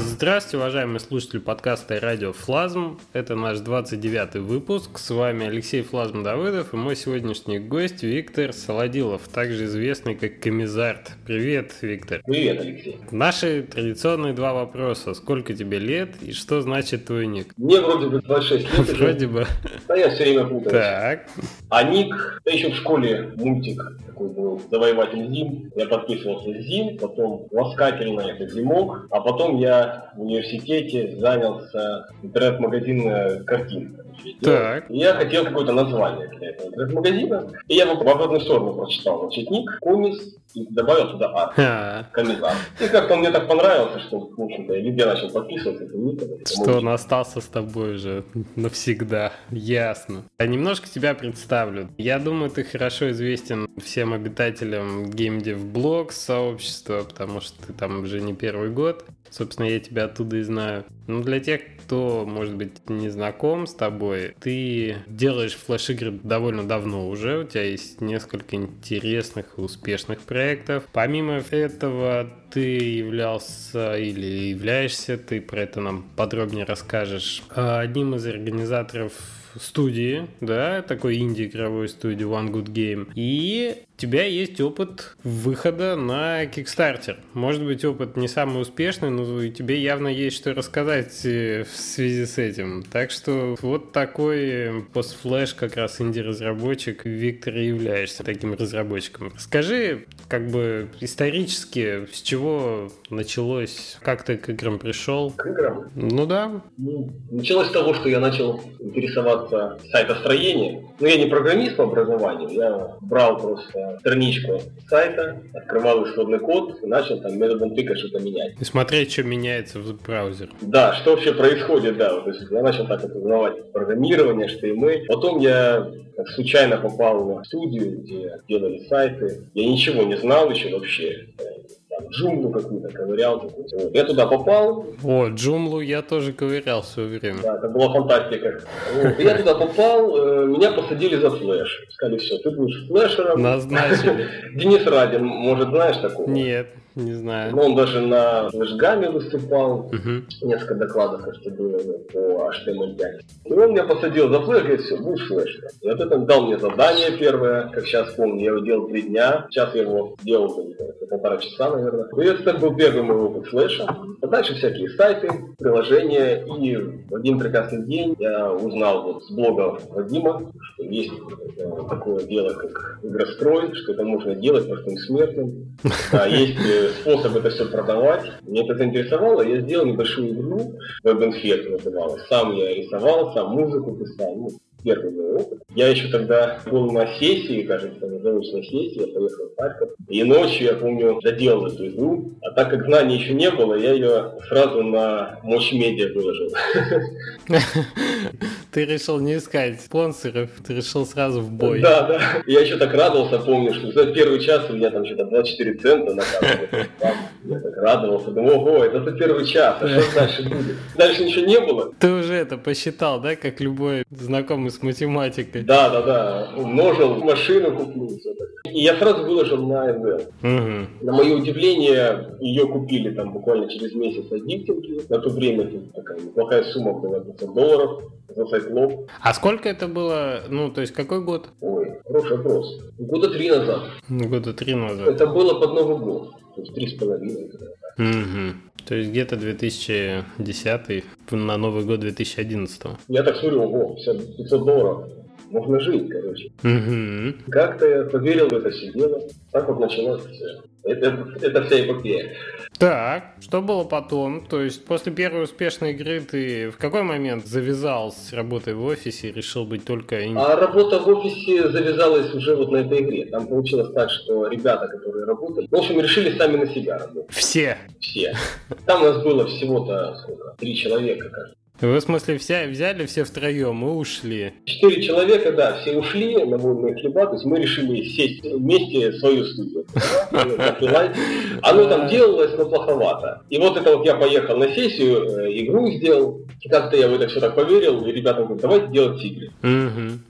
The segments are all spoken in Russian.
because Здравствуйте, уважаемые слушатели подкаста и радио Флазм. Это наш 29-й выпуск. С вами Алексей Флазм Давыдов и мой сегодняшний гость Виктор Солодилов, также известный как Комизарт. Привет, Виктор. Привет, Алексей. Наши традиционные два вопроса. Сколько тебе лет и что значит твой ник? Мне вроде бы 26 лет. Вроде бы. Да я все время путаюсь. Так. А ник, да еще в школе мультик такой был, Завоеватель Зим. Я подписывался Зим, потом Ласкательно это Зимок, а потом я в университете занялся интернет-магазин картин. Так. Я хотел какое-то название для этого интернет-магазина. И я в обратную сторону прочитал, значит, ник, комис, и добавил туда арт. А, Комизар. И как-то он мне так понравился, что, в общем-то, я везде начал подписываться. Это ник, это Что он остался с тобой уже навсегда. Ясно. Я немножко тебя представлю. Я думаю, ты хорошо известен всем обитателям GameDev Blog сообщества, потому что ты там уже не первый год. Собственно, я тебя оттуда и знаю. Но для тех, кто, может быть, не знаком с тобой, ты делаешь флеш-игры довольно давно уже. У тебя есть несколько интересных и успешных проектов. Помимо этого, ты являлся или являешься, ты про это нам подробнее расскажешь, одним из организаторов студии, да, такой инди-игровой студии One Good Game. И у тебя есть опыт выхода на Kickstarter. Может быть, опыт не самый успешный, но у тебя явно есть что рассказать э, в связи с этим. Так что вот такой постфлэш как раз инди-разработчик Виктор и являешься таким разработчиком. Скажи, как бы исторически, с чего началось, как ты к играм пришел? К играм. Ну да, Ну, началось с того, что я начал интересоваться сайтостроением. Но я не программист по образованию, я брал просто страничку сайта, открывал исходный код и начал там методом тыка что-то менять. и смотреть, что меняется в браузере. Да, что вообще происходит, да. То есть я начал так узнавать программирование, HTML. Потом я случайно попал в студию, где делали сайты. Я ничего не знал еще вообще. Там, джунглу какую-то ковырял. какую-то. Я туда попал, О, Джумлу я тоже ковырял в свое время. Да, это была фантастика. Я туда попал, э, меня посадили за флеш. Сказали, все, ты будешь флешером. Назначили. Денис Радин, может, знаешь такого? Нет, не знаю. Ну, Он даже на флешгаме выступал. Мгм. Несколько докладов, кажется, было по HTML5. И он меня посадил за флеш, говорит, все, будешь флешером. И вот это дал мне задание первое, как сейчас помню, я его делал три дня. Сейчас я его делал где-то полтора часа, наверное. И это так был первый мой опыт флеша. А дальше всякие сайты, приложения. И в один прекрасный день я узнал вот с блога Вадима, что есть такое дело, как игрострой, что это можно делать простым смертным. Да, есть э, способ это все продавать. Мне это заинтересовало, я сделал небольшую игру, WebEnFet называлась. Сам я рисовал, сам музыку писал. Ну, первый мой опыт. Я еще тогда был на сессии, кажется, на заочной сессии, я поехал в Харьков. И ночью, я помню, доделал эту игру. А так как знаний еще не было, я ее сразу на Мощь Медиа выложил. Ты решил не искать спонсоров, ты решил сразу в бой. Да, да. Я еще так радовался, помню, что за первый час у меня там что-то 24 цента на. Я так радовался, думал, ого, это за первый час, а что дальше будет? Дальше ничего не было. Ты уже это посчитал, да, как любой знакомый с математикой? Да, да, да. Умножил, машину так. И я сразу выложил на НВ. Мгм. На мое удивление, ее купили там буквально через месяц аддиктинги. На то время это такая неплохая сумма была 500 долларов за сайт лоб. А сколько это было, ну, то есть какой год? Ой, хороший вопрос. Года три назад. Года три назад. Это было под Новый год. То есть три с половиной. Мгм. То есть где-то 2010 на Новый год 2011. Я так смотрю, ого, 500 долларов. Можно жить, короче. Мгм. Как-то я поверил в это все дело. Так вот началось все. Это, это вся эпопея. Так, что было потом? То есть после первой успешной игры ты в какой момент завязал с работой в офисе и решил быть только... А работа в офисе завязалась уже вот на этой игре. Там получилось так, что ребята, которые работали, в общем, решили сами на себя работать. Все. Все. Там у нас было всего-то сколько? Три человека, кажется. Вы, в смысле, вся, взяли все втроем и ушли? Четыре человека, да, все ушли на вольные хлеба, то есть мы решили сесть вместе в свою студию. Оно там делалось, но плоховато. И вот это вот я поехал на сессию, э, игру сделал, и как-то я в это все так поверил, и ребята говорят, давайте делать игры.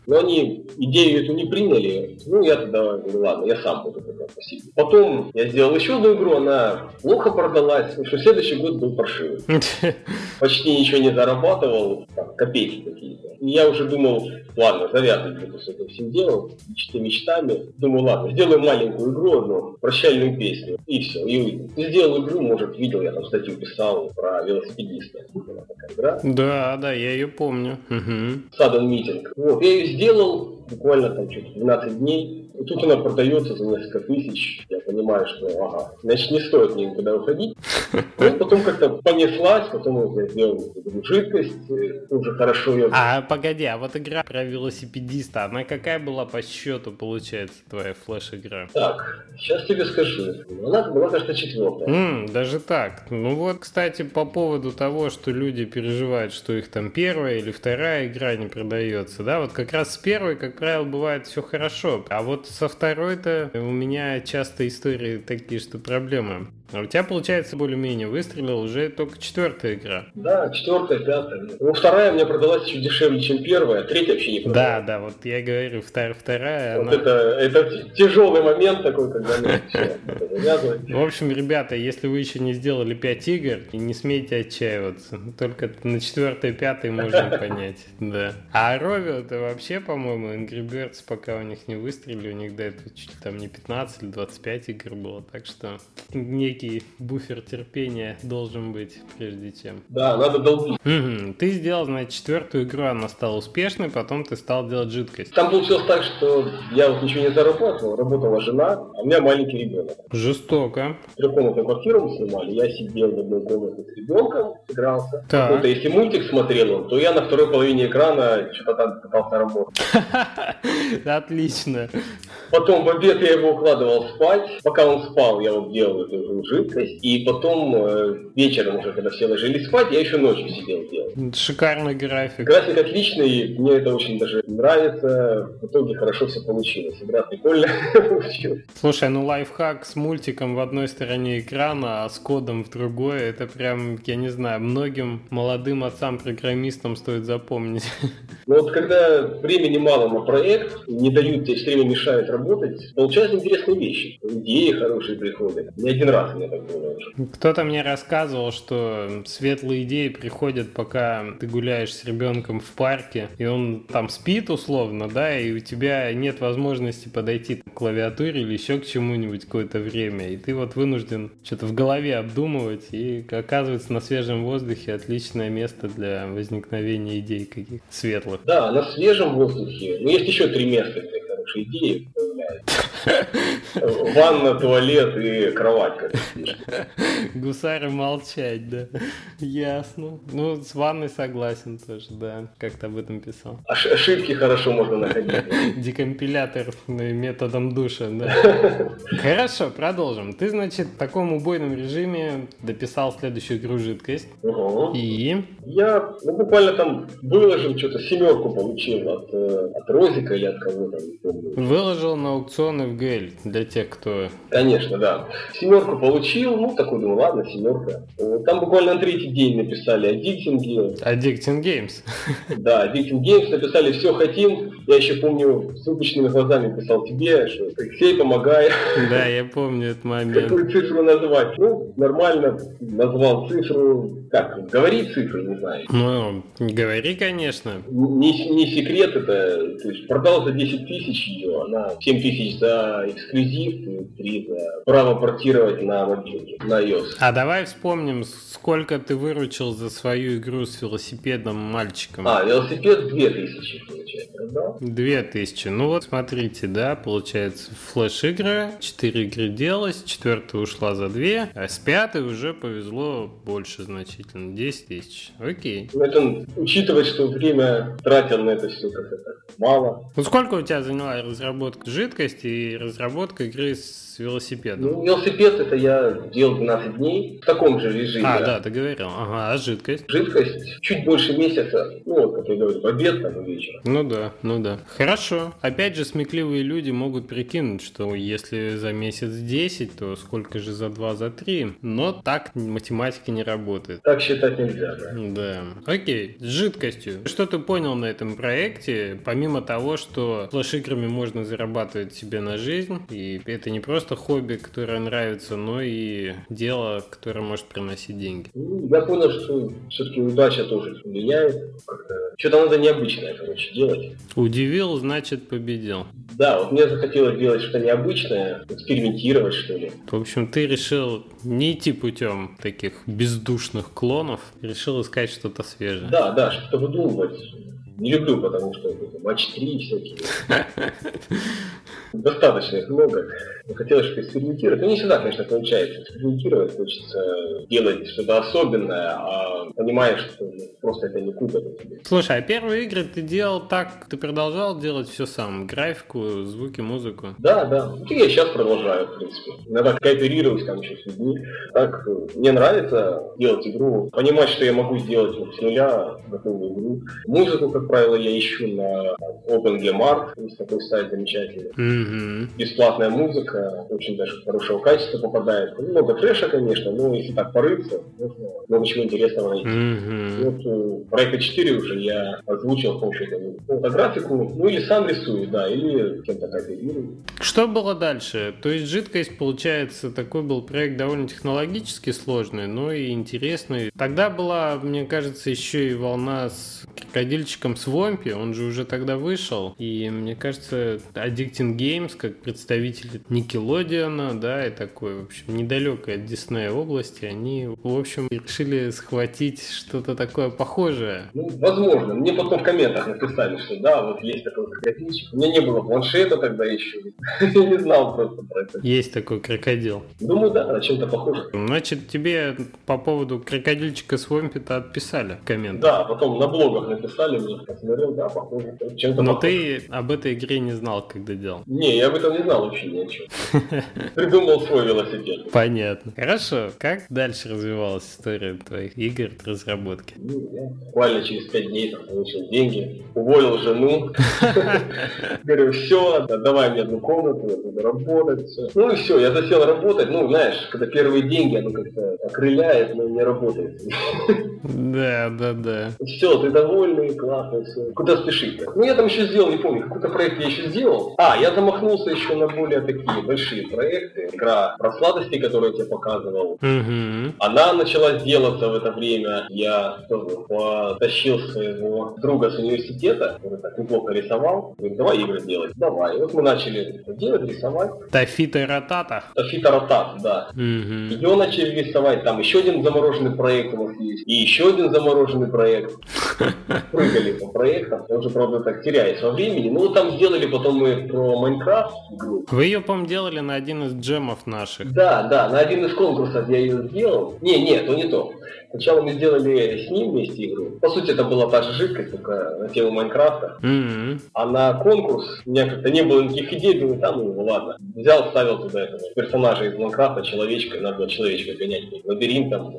Но они идею эту не приняли. Ну, я тогда говорю, ладно, я сам буду это спасибо. Потом я сделал еще одну игру, она плохо продалась, потому что следующий год был паршивый. Почти ничего не зарабатывал, там, копейки какие-то. И я уже думал, ладно, завязывать буду с этим всем делом, мечты мечтами. Думаю, ладно, сделаю маленькую игру одну, прощальную песню, и все, и уйду. Сделал игру, может, видел, я там статью писал про велосипедиста. Была такая игра. Да, да, я ее помню. Угу. Sudden Meeting. Вот, я ее сделал, буквально там что-то 12 дней. И тут она продается за несколько тысяч. Я понимаю, что ага, значит не стоит мне никуда уходить. Ну, потом как-то понеслась, потом я сделал жидкость, уже хорошо ее... А погоди, а вот игра про велосипедиста, она какая была по счету, получается, твоя флеш-игра? Так, сейчас тебе скажу. Она была, кажется, четвертая. М, даже так. Ну вот, кстати, по поводу того, что люди переживают, что их там первая или вторая игра не продается, да, вот как раз с первой, как правило, бывает все хорошо. А вот со второй-то у меня часто истории такие, что проблемы. А у тебя, получается, более-менее выстрелил уже только четвертая игра. Да, четвертая, пятая. Ну, вторая мне продалась еще дешевле, чем первая, а третья вообще не продалась. Да, да, вот я говорю, вторая, вторая вот она... это, это тяжелый момент такой, когда. В общем, ребята, если вы еще не сделали 5 игр, не смейте отчаиваться. Только на четвертой, пятой можно понять. Да. А Ровио это вообще, по-моему, Angry Birds, пока у них не выстрелили, у них до этого чуть ли там не 15 или 25 игр было. Так что некий буфер терпения должен быть, прежде чем. Да, надо долбить. Мгм. Ты сделал, значит, четвертую игру, она стала успешной, потом ты стал делать жидкость. Там получилось так, что я вот ничего не зарабатывал, работала жена, а у меня маленький ребенок. Жестоко. Трехкомнатную квартиру мы снимали, я сидел в одной комнате с ребенком, игрался. Так. Какой-то, если мультик смотрел, то я на второй половине экрана что-то там пытался работать. Отлично. Потом в обед я его укладывал спать. Пока он спал, я вот делал эту жидкость. И потом э, вечером уже, когда все ложились спать, я еще ночью сидел делал. Шикарный график. График отличный, мне это очень даже нравится. В итоге хорошо все получилось. Игра прикольная получилась. Слушай, ну лайфхак с мультиком в одной стороне экрана, а с кодом в другой, это прям, я не знаю, многим молодым отцам-программистам стоит запомнить. Но вот когда времени мало на проект, не дают тебе все время мешают работать, получаются интересные вещи. Идеи хорошие приходят. Не один раз мне так уже. Кто-то мне рассказывал, что светлые идеи приходят, пока ты гуляешь с ребенком в парке, и он там спит условно, да, и у тебя нет возможности подойти к клавиатуре или еще к чему-нибудь какое-то время, и ты вот вынужден что-то в голове обдумывать, и оказывается на свежем воздухе отличное место для возникновения идей каких-то светлых. Да, на свежем воздухе. Но есть еще три места, где хорошие идеи Ванна, туалет и кровать. Гусары молчать, да. Ясно. Ну, с ванной согласен тоже, да. Как ты об этом писал. Ош- Ошибки хорошо можно находить. Декомпилятор методом душа, да. Хорошо, продолжим. Ты, значит, в таком убойном режиме дописал следующую игру «Жидкость». Угу. И... Я ну, буквально там выложил что-то, семерку получил от, э, от Розика или от кого-то, не помню. Выложил на аукцион FGL для тех, кто... Конечно, да. Семерку получил, ну такой думаю, ладно, семерка. Там буквально на третий день написали о диксинге. Addicting Games. Да, Victim Games написали «Все хотим». Я еще помню, с выпущенными глазами писал тебе, что Алексей, помогай, Да, я помню этот момент. какую цифру назвать. Ну, нормально назвал цифру. Как, говори цифру, не знаю. Ну, говори, конечно. Не, не секрет это, то есть продал за 10 тысяч ее, она 7 тысяч за эксклюзив и 3 за право портировать на мобилке, на iOS. А давай вспомним, сколько ты выручил за свою игру с велосипедом мальчиком. А, велосипед 2 тысячи, получается, да? Две тысячи. Ну вот смотрите, да, получается флеш-игры, четыре игры делалось, четвертая ушла за две, а с пятой уже повезло больше значительно, 10 тысяч. Окей. Ну, это учитывать, что время тратил на это все как это мало. Ну сколько у тебя заняла разработка жидкости и разработка игры с велосипедом? Ну, велосипед это я делал 12 дней в таком же режиме. а, да, ты говорил. Ага, а жидкость? Жидкость чуть больше месяца, ну вот, как я говорю, в обед там и вечером. Ну да, ну да. Хорошо. Опять же, смекливые люди могут прикинуть, что если за месяц 10, то сколько же за 2, за 3. Но так математика не работает. Так считать нельзя, да. Да. Окей. С жидкостью. Что ты понял на этом проекте, помимо того, что флеш-играми можно зарабатывать себе на жизнь, и это не просто хобби, которое нравится, но и дело, которое может приносить деньги. Ну, я понял, что все-таки удача тоже влияет. Что-то надо необычное, короче, делать. Удивил, значит победил. Да, вот мне захотелось делать что-то необычное, экспериментировать, что ли. В общем, ты решил не идти путем таких бездушных клонов, решил искать что-то свежее. Да, да, что-то выдумывать. Не люблю, потому что матч 3 всякие. Достаточно их много. Хотелось что экспериментировать. Ну, не всегда, конечно, получается экспериментировать. Хочется делать что-то особенное, а понимаешь, что просто это не купят. Слушай, а первые игры ты делал так, ты продолжал делать все сам? Графику, звуки, музыку? Да, да. И я сейчас продолжаю, в принципе. Иногда кооперируюсь там еще с людьми. Так, мне нравится делать игру, понимать, что я могу сделать вот с нуля готовую игру. Музыку, как правило, я ищу на OpenGameArt, есть такой сайт замечательный. Mm-hmm. Бесплатная музыка, очень даже хорошего качества попадает. Много трэша, конечно, но если так порыться, можно много чего интересного найти. Mm-hmm. Вот у проекта 4 уже я озвучил с помощью этого фотографику, ну или сам рисую, да, или кем-то кооперирую. Что было дальше? То есть жидкость, получается, такой был проект довольно технологически сложный, но и интересный. Тогда была, мне кажется, еще и волна с крокодильчиком Свомпи, он же уже тогда вышел, и мне кажется, Addicting Games, как представитель Никелодиана, да, и такой, в общем, недалекой от Диснея области, они, в общем, решили схватить что-то такое похожее. Ну, возможно. Мне потом в комментах написали, что да, вот есть такой крокодильчик. У меня не было планшета тогда еще. Я не знал просто про это. Есть такой крокодил. Думаю, да, на чем-то похоже. Значит, тебе по поводу крокодильчика Свомпи-то отписали в комментах. Да, потом на блогах написали мне, посмотрел, да, похоже. Чем-то Но похоже. ты об этой игре не знал, когда делал. Не, я об этом не знал вообще ни о чем. Придумал свой велосипед. Понятно. Хорошо. Как дальше развивалась история твоих игр разработки? Ну, я буквально через пять дней там, получил деньги, уволил жену. Говорю, все, давай мне одну комнату, я буду работать. Ну и все, я засел работать. Ну, знаешь, когда первые деньги, оно как-то окрыляет, но не работает. Да, да, да. Все, ты довольный, классно, все. Куда спешить? Ну, я там еще сделал, не помню, какой-то проект я еще сделал. А, я замахнулся еще на более такие большие проекты. Игра про сладости, которую я тебе показывал. Угу. Она начала делаться в это время. Я тоже потащил своего друга с университета, который так неплохо рисовал. Говорит, давай игры делать. Давай. И вот мы начали делать, рисовать. Тафита и Ротата. Тафита Ротат, да. Угу. Ее начали рисовать, там еще один замороженный проект у нас есть, и еще один замороженный проект. Прыгали по проектам, я уже, правда, так теряюсь во времени. Ну, там сделали потом мы про Майнкрафт игру. Вы ее, по-моему, делали на один из джемов наших. Да, да, на один из конкурсов я ее сделал. Не, нет, то не то. Сначала мы сделали с ним вместе игру. По сути, это была та же жидкость, только на тему Майнкрафта. Мгм. А на конкурс у меня как-то не было никаких идей, думаю, там, ну ладно. Взял, вставил туда этого персонажа из Майнкрафта, человечка, надо было человечка гонять лабиринтом,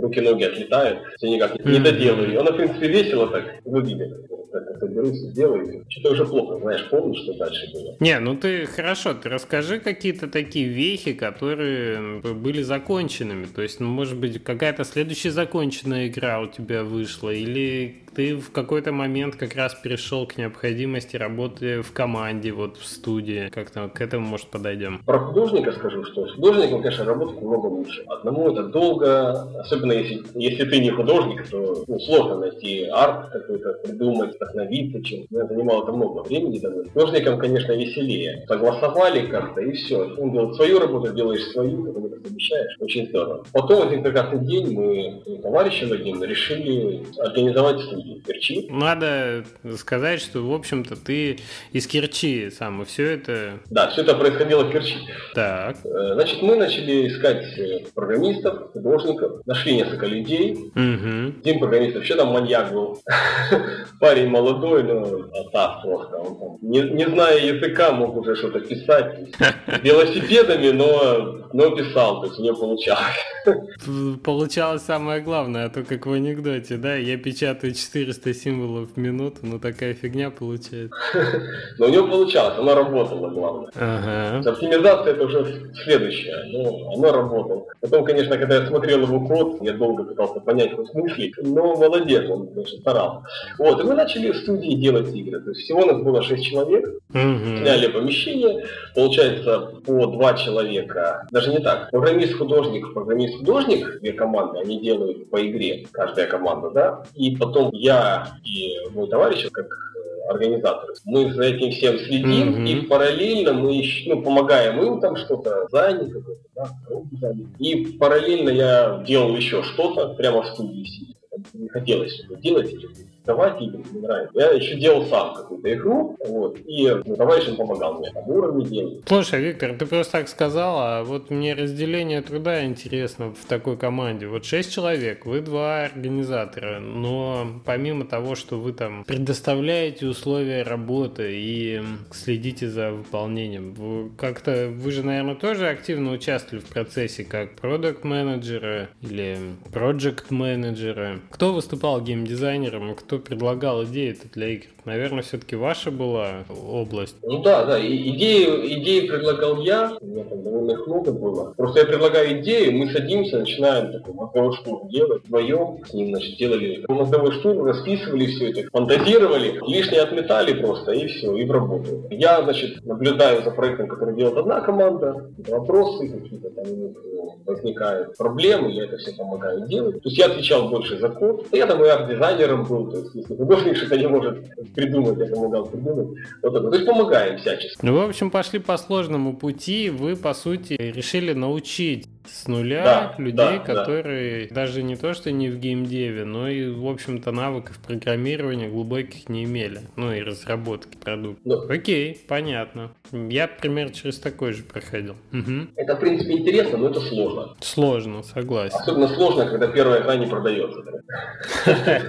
руки-ноги отлетают, все никак не Мгм. доделаю. И оно, в принципе, весело так выглядит. Так, соберусь, сделаю. Что-то уже плохо, знаешь, помнишь, что дальше было? Не, ну ты хорошо, ты расскажи какие-то такие вехи, которые были законченными. То есть, ну, может быть, какая-то следующая законченная игра у тебя вышла, или ты в какой-то момент как раз перешел к необходимости работы в команде, вот в студии. Как-то к этому, может, подойдем. Про художника скажу, что с художником, конечно, работать намного лучше. Одному это долго, особенно если, если ты не художник, то ну, сложно найти арт какой-то, придумать, вдохновиться чем. Мне занимало это много времени. Даже. С художником, конечно, веселее. Согласовали как-то и все. Он делает свою работу, делаешь свою, потом это совмещаешь. Очень здорово. Потом один прекрасный день мы с товарищем одним решили организовать студию Керчи. Надо сказать, что, в общем-то, ты из Керчи сам, и все это... Да, все это происходило в Керчи. Так. Э, Значит, мы начали искать э, программистов, художников, нашли несколько людей. Угу. Один программист вообще там маньяк был. Парень молодой, но так просто. Он там, не, не зная языка, мог уже что-то писать. Велосипедами, но, но писал, то есть не получалось. Получалось самое главное, а то как в анекдоте, да, я печатаю 4 400 символов в минуту, но такая фигня получается. Но у него получалось, она работала, главное. Ага. Оптимизация это уже следующее, но она работала. Потом, конечно, когда я смотрел его код, я долго пытался понять его смысле, но молодец, он, конечно, старался. Вот, и мы начали в студии делать игры. То есть всего нас было 6 человек, сняли помещение, получается по два человека, даже не так, программист-художник, программист-художник, две команды, они делают по игре, каждая команда, да, и потом я и мой товарищ, как э, организаторы, мы за этим всем следим, Мгм. и параллельно мы еще, ну, помогаем им там что-то, занят какой-то, да, и параллельно я делал еще что-то прямо в студии сидя. Не хотелось что-то делать или давать игры, не нравится. Я еще делал сам какую-то игру, вот, и ну, товарищ помогал мне там уровни делать. Слушай, Виктор, ты просто так сказал, а вот мне разделение труда интересно в такой команде. Вот шесть человек, вы два организатора, но помимо того, что вы там предоставляете условия работы и следите за выполнением, вы как-то, вы же, наверное, тоже активно участвовали в процессе как продукт менеджеры или проект менеджеры Кто выступал геймдизайнером и кто предлагал идеи для игр? Наверное, все-таки ваша была область. Ну да, да, и идею, идеи предлагал я, у меня там довольно их много было. Просто я предлагаю идею, мы садимся, начинаем такой мозговой штурм делать вдвоем, с ним, значит, делали мозговой штурм, расписывали все это, фантазировали, лишнее отметали просто, и все, и в работу. Я, значит, наблюдаю за проектом, который делает одна команда, вопросы какие-то там у них э, возникают, проблемы, я это все помогаю делать. То есть я отвечал больше за код, я там и арт-дизайнером был, то есть если художник что-то не может придумать, я помогал придумать. Вот это. То есть помогаем всячески. Ну, в общем, пошли по сложному пути. Вы, по сути, решили научить с нуля Да, людей, да, которые даже не то, что не в геймдеве, но и, в общем-то, навыков программирования глубоких не имели. Ну и разработки продукта. Ну. Окей, понятно. Я, примерно, через такой же проходил. Мгм. Это, в принципе, интересно, но это сложно. Сложно, согласен. Особенно сложно, когда первая игра не продается.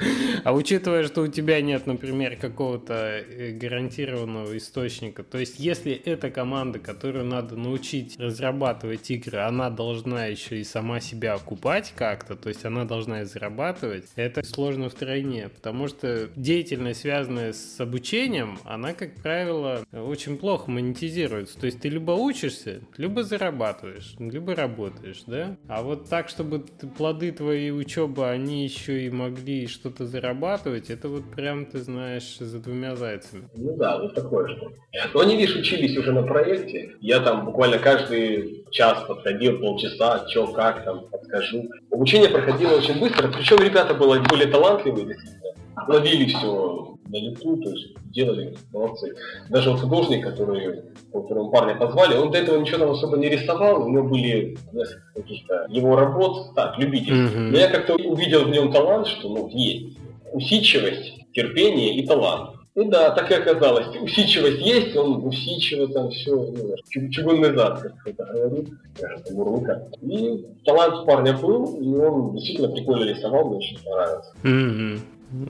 А учитывая, что у тебя нет, например, какого-то э, гарантированного источника, то есть если эта команда, которую надо научить разрабатывать игры, она должна еще и сама себя окупать как-то, то есть она должна и зарабатывать, это сложно втройне, потому что деятельность, связанная с обучением, она, как правило, очень плохо монетизируется. То есть ты либо учишься, либо зарабатываешь, либо работаешь, да? А вот так, чтобы плоды твоей учебы, они еще и могли что-то зарабатывать, это вот прям, ты знаешь, за двумя зайцами. Ну да, вот такое что. Но они, видишь, учились уже на проекте. Я там буквально каждый час подходил, полчаса, что, как там, подскажу. Обучение проходило очень быстро, причем ребята были талантливые, действительно. Ловили все на лету, то есть делали, молодцы. Даже вот художник, который, которого парня позвали, он до этого ничего там особо не рисовал, у него были несколько каких-то его работ, так, любительских. Мгм. Но я как-то увидел в нем талант, что ну, есть усидчивость, терпение и талант. И да, так и оказалось. Усидчивость есть, он усидчиво там все, ну, чу- чугунный зад, как даже там Мурлыка. И талант парня был, и он действительно прикольно рисовал, мне очень понравилось. Мгм.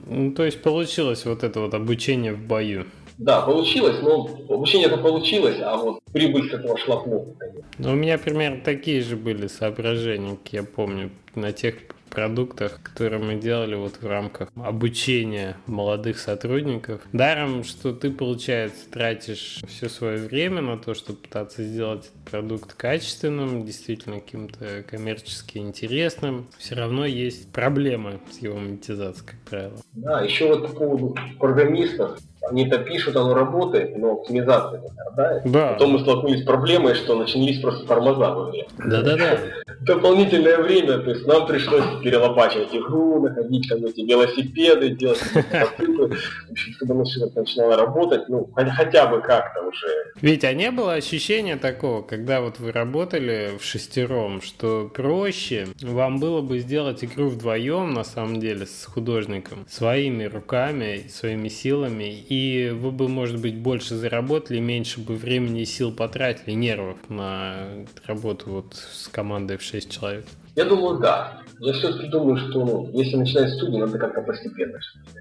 Ну, то есть получилось вот это вот обучение в бою. Да, получилось, но обучение-то получилось, а вот прибыль с этого шла плохо, конечно. Но у меня примерно такие же были соображения, как я помню, на тех продуктах, которые мы делали вот в рамках обучения молодых сотрудников. Даром, что ты, получается, тратишь все свое время на то, чтобы пытаться сделать этот продукт качественным, действительно каким-то коммерчески интересным, все равно есть проблемы с его монетизацией, как правило. Да, еще вот по поводу программистов. Они-то пишут, оно работает, но оптимизация страдает. Да, Потом мы столкнулись с проблемой, что начались просто тормоза в игре. да-да-да. дополнительное время, то есть нам пришлось перелопачивать игру, находить там эти велосипеды, делать общем, чтобы оно все начинало работать, ну, хотя, хотя бы как-то уже. Ведь а не было ощущения такого, когда вот вы работали в шестером, что проще вам было бы сделать игру вдвоем, на самом деле, с художником, своими руками, своими силами, и вы бы, может быть, больше заработали, меньше бы времени и сил потратили, нервов на работу вот с командой в 6 человек. Я думаю, да. Я все-таки думаю, что ну, если начинать студию, надо как-то постепенно.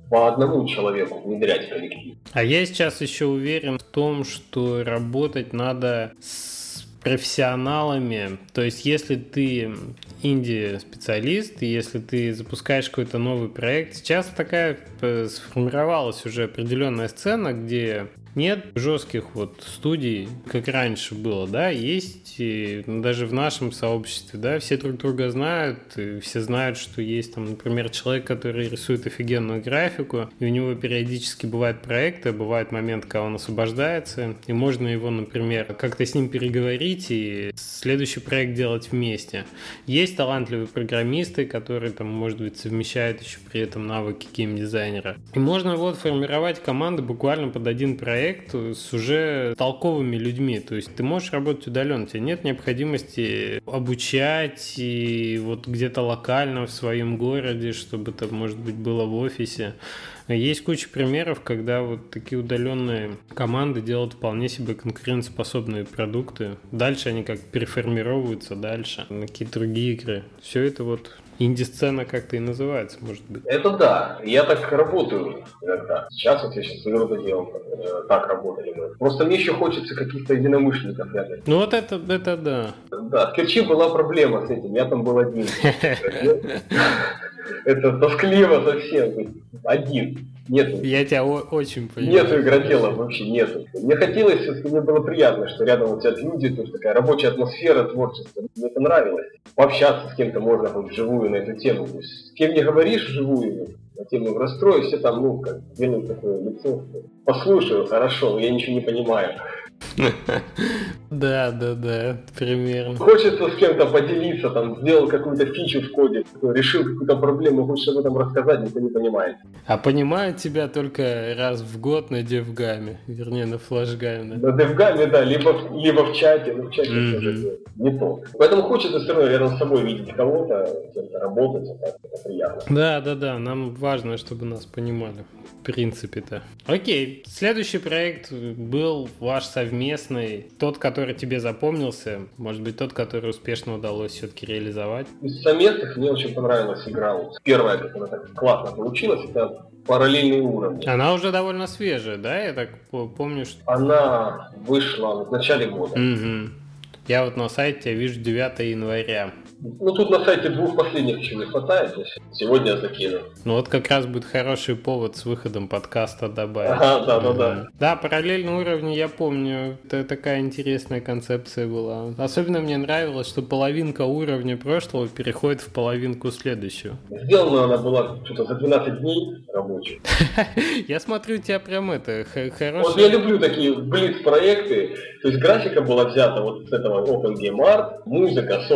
По одному человеку внедрять коллектив. А я сейчас еще уверен в том, что работать надо с профессионалами. То есть, если ты инди-специалист, и если ты запускаешь какой-то новый проект, сейчас такая э, сформировалась уже определенная сцена, где нет жестких вот студий, как раньше было, да, есть и даже в нашем сообществе, да, все друг друга знают, и все знают, что есть там, например, человек, который рисует офигенную графику, и у него периодически бывают проекты, бывает момент, когда он освобождается, и можно его, например, как-то с ним переговорить и следующий проект делать вместе. Есть талантливые программисты, которые там, может быть, совмещают еще при этом навыки геймдизайнера. И можно вот формировать команды буквально под один проект, проект с уже толковыми людьми. То есть ты можешь работать удаленно, тебе нет необходимости обучать и вот где-то локально в своем городе, чтобы это, может быть, было в офисе. Есть куча примеров, когда вот такие удаленные команды делают вполне себе конкурентоспособные продукты. Дальше они как переформировываются дальше на какие-то другие игры. Все это вот Инди-сцена как-то и называется, может быть. Это да. Я так работаю иногда. Сейчас вот я сейчас за делом э, так работали мы. Просто мне еще хочется каких-то единомышленников рядом. Ну вот это, это да. Да, в Керчи была проблема с этим. Я там был один. Это тоскливо совсем. Один. Нет. Я тебя очень понимаю. Нету игродела вообще, нету. Мне хотелось, все-таки мне было приятно, что рядом у тебя люди, то есть такая рабочая атмосфера, творчество. Мне это нравилось. Пообщаться с кем-то можно хоть вживую на эту тему. То есть, с кем не говоришь вживую, на тему расстроюсь, все там, ну, как делают такое лицо. Послушаю, хорошо, но я ничего не понимаю. Да, да, да, примерно. Хочется с кем-то поделиться, там, сделал какую-то фичу в коде, решил какую-то проблему, хочешь об этом рассказать, никто не понимает. А понимают тебя только раз в год на девгаме, вернее, на флажгаме. На девгаме, да, либо, либо в чате, но в чате mm-hmm. тоже не то. Поэтому хочется все равно рядом с собой видеть кого-то, кем-то работать, это приятно. Да, да, да, нам важно, чтобы нас понимали, в принципе-то. Окей, следующий проект был ваш совместный, тот, который тебе запомнился, может быть, тот, который успешно удалось все-таки реализовать? Из совместных мне очень понравилась игра. Первая, как она так классно получилась, это параллельные уровни. Она уже довольно свежая, да? Я так помню, что... Она вышла в начале года. Угу. Я вот на сайте вижу 9 января. Ну, тут на сайте двух последних еще не хватает. Сегодня я закину. Ну, вот как раз будет хороший повод с выходом подкаста добавить. Ага, да, да, да. Да, параллельные уровни, я помню, это такая интересная концепция была. Особенно мне нравилось, что половинка уровня прошлого переходит в половинку следующего. Сделана она была что-то за 12 дней рабочей. Я смотрю, у тебя прям это хорошо. Вот я люблю такие блиц-проекты. То есть графика была взята вот с этого OpenGameArt, музыка с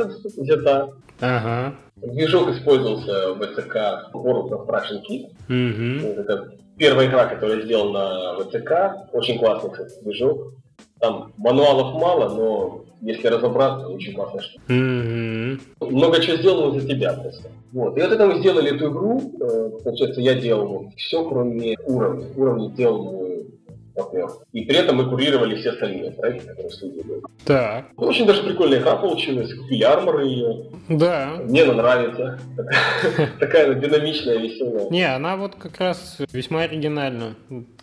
OpenGameArt, где-то. Ага. Движок использовался в ВЦК World of Russian Kid. Угу. Это первая игра, которая сделана на ВЦК. Очень классный, кстати, движок. Там мануалов мало, но если разобраться, очень классно что. Mm-hmm. Много чего сделано за тебя просто. Вот. И вот это мы сделали эту игру. Э, получается, я делал все, кроме уровней. Уровни делал партнер. И при этом мы курировали все остальные проекты, которые в студии были. Так. Ну, очень даже прикольная игра получилась. Купили армор ее. Да. Мне она нравится. Такая динамичная, веселая. Не, она вот как раз весьма оригинальна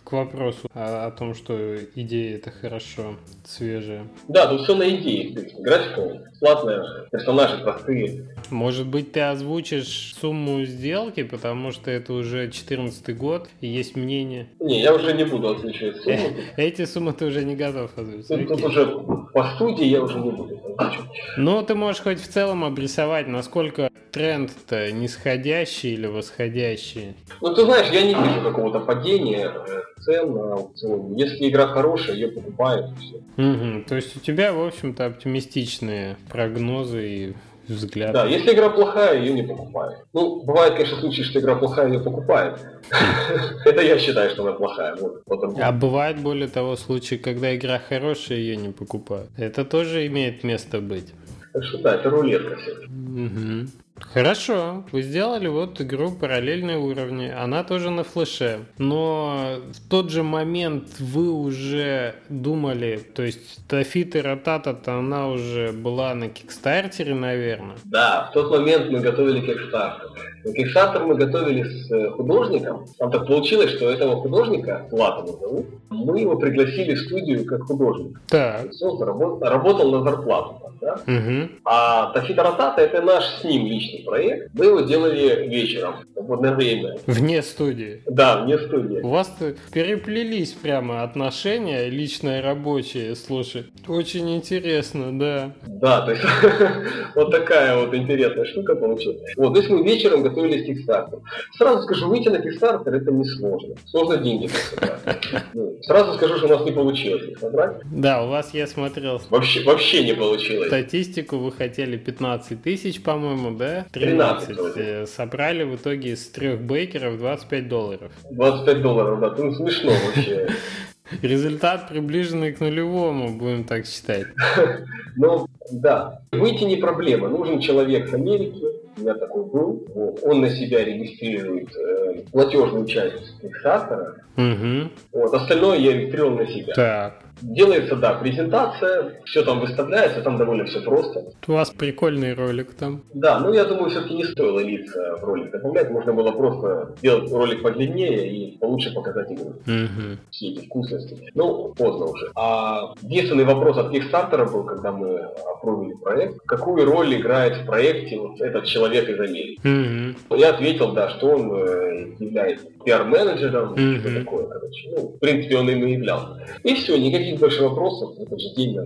к вопросу о, о том, что идея это хорошо, свежая. Да, тут все на идее. Графика платная, персонажи простые. Может быть, ты озвучишь сумму сделки, потому что это уже 14 год, и есть мнение. Не, я уже не буду озвучивать сумму. Эти суммы ты уже не готов озвучить. Тут, уже по студии я уже не буду озвучивать. Ну, ты можешь хоть в целом обрисовать, насколько тренд-то нисходящий или восходящий. Ну, ты знаешь, я не вижу какого-то падения э, цен на аукционе. Если игра хорошая, ее покупают. Все. Угу. То есть у тебя, в общем-то, оптимистичные прогнозы и взгляды. Да, если игра плохая, ее не покупают. Ну, бывает, конечно, случаи, что игра плохая, ее покупают. Это я считаю, что она плохая. А бывает, более того, случаи, когда игра хорошая, ее не покупают. Это тоже имеет место быть. Так что да, это рулетка все. Хорошо, вы сделали вот игру параллельные уровни, она тоже на флеше, но в тот же момент вы уже думали, то есть Тафит и Ротата-то она уже была на Кикстартере, наверное? Да, в тот момент мы готовили Кикстартер. На Кикстартер мы готовили с э, художником, там так получилось, что этого художника, его зовут, мы его пригласили в студию как художник. Так. Он работал на зарплату. Да? Угу. А Тафита Ротата это наш с ним личный проект. Мы его делали вечером, в свободное время. Вне студии? Да, вне студии. У вас переплелись прямо отношения личное рабочие, слушай. Очень интересно, да. Да, то есть вот такая вот интересная штука получилась. Вот, то есть мы вечером готовились к Kickstarter. Сразу скажу, выйти на Kickstarter это несложно. Сложно деньги собрать. Ну, сразу скажу, что у нас не получилось их собрать. Да, у вас я смотрел. Вообще, вообще не получилось статистику вы хотели 15 тысяч, по-моему, да? 13. 13 э, Собрали в итоге из трех бейкеров 25 долларов. 25 долларов, да. Ну, смешно вообще. Результат приближенный к нулевому, будем так считать. Ну, да. Выйти не проблема. Нужен человек с Америки, у меня такой был. Он на себя регистрирует э, платежную часть фиксатора. Угу. Вот, остальное я регистрировал на себя. Так. Делается, да, презентация, все там выставляется, там довольно все просто. У вас прикольный ролик там. Да, ну я думаю, все-таки не стоило лица в ролик добавлять, можно было просто сделать ролик подлиннее и получше показать игру. Угу. Все эти вкусности. Ну, поздно уже. А единственный вопрос от Kickstarter был, когда мы опробовали проект, какую роль играет в проекте вот этот человек из Америки. Угу. Я ответил, да, что он э, является пиар-менеджером, угу. что такое, короче. Ну, в принципе, он им и являлся. И все, никаких больше вопросов, в этот же день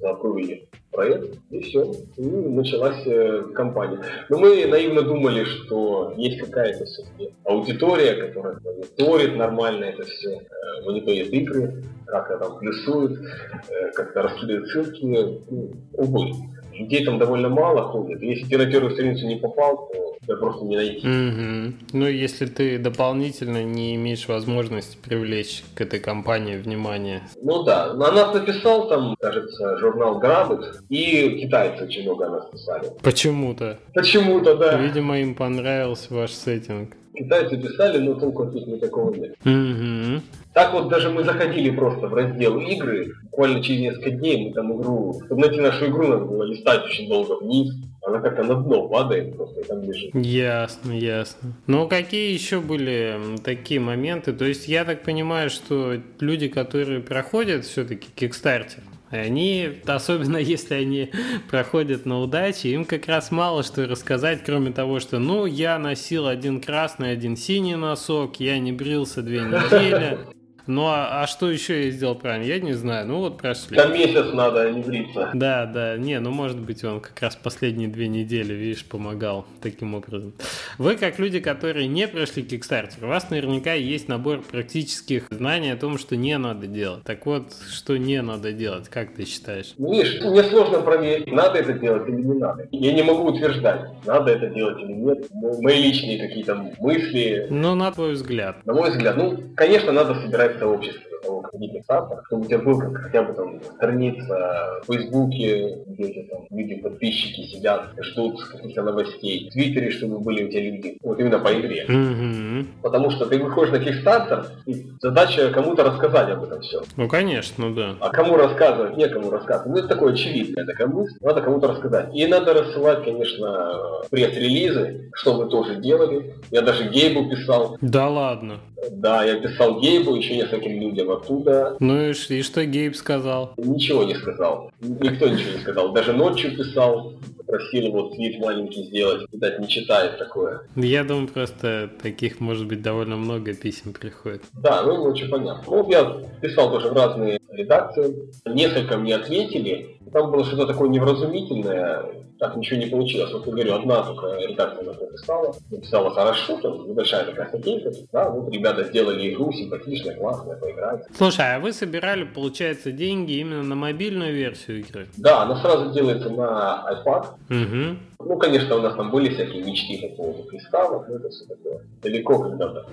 закрыли проект, и все, и началась э, компания. Но мы наивно думали, что есть какая-то все-таки аудитория, которая мониторит нормально это все, э, мониторит игры, как-то там плюсует, э, как-то раскидывает ссылки, ну, увы людей там довольно мало ходит. Если ты на первую страницу не попал, то тебя просто не найти. Угу. Ну, если ты дополнительно не имеешь возможности привлечь к этой компании внимание. Ну да, на нас написал там, кажется, журнал Грабит, и китайцы очень много нас писали. Почему-то. Почему-то, да. Видимо, им понравился ваш сеттинг. Китайцы писали, но толку от них никакого нет. Угу. Так вот даже мы заходили просто в раздел игры, буквально через несколько дней мы там игру, чтобы найти нашу игру, надо было листать очень долго вниз, она как-то на дно падает просто и там лежит. Ясно, ясно. Ну, какие еще были такие моменты? То есть я так понимаю, что люди, которые проходят все-таки Kickstarter, они, особенно если они проходят на удаче, им как раз мало что рассказать, кроме того, что, ну, я носил один красный, один синий носок, я не брился две недели, ну а, а что еще я сделал правильно? Я не знаю. Ну вот прошли. Там месяц надо, а не бриться. Да, да. Не, ну может быть он как раз последние две недели, видишь, помогал таким образом. Вы как люди, которые не прошли Kickstarter, у вас наверняка есть набор практических знаний о том, что не надо делать. Так вот, что не надо делать, как ты считаешь? Видишь, мне сложно проверить, надо это делать или не надо. Я не могу утверждать, надо это делать или нет. Мои личные какие-то мысли. Ну, на твой взгляд. На мой взгляд, ну, конечно, надо собирать сообщества того, как писаться, чтобы у тебя был как, хотя бы там страница в Фейсбуке, где у там люди, подписчики сидят, ждут каких-то новостей, в Твиттере, чтобы были у тебя люди, вот именно по игре. Mm-hmm. Потому что ты выходишь на Kickstarter, и задача кому-то рассказать об этом все. Ну, конечно, да. А кому рассказывать, некому рассказывать. Ну, это такое очевидное, такая мысль, надо кому-то рассказать. И надо рассылать, конечно, пресс-релизы, что мы тоже делали. Я даже Гейбу писал. Да ладно. Да, я писал Гейбу, еще нескольким людям оттуда. Ну и, и что Гейб сказал? Ничего не сказал. Никто ничего не сказал. Даже ночью писал, просил его твит маленький сделать. Видать, не читает такое. Я думаю, просто таких, может быть, довольно много писем приходит. Да, ну очень понятно. Ну, я писал тоже в разные редакции. Несколько мне ответили. Там было что-то такое невразумительное так ничего не получилось. Вот я говорю, одна только редакция написала, написала хорошо, там небольшая такая статейка, да, вот ребята сделали игру, симпатичная, классная, поиграть. Слушай, а вы собирали, получается, деньги именно на мобильную версию игры? Да, она сразу делается на iPad. Угу. Ну, конечно, у нас там были всякие мечты по поводу приставок, но это все такое далеко когда-то.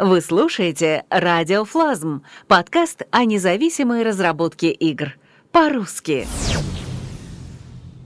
Вы слушаете «Радиофлазм» – подкаст о независимой разработке игр. По-русски.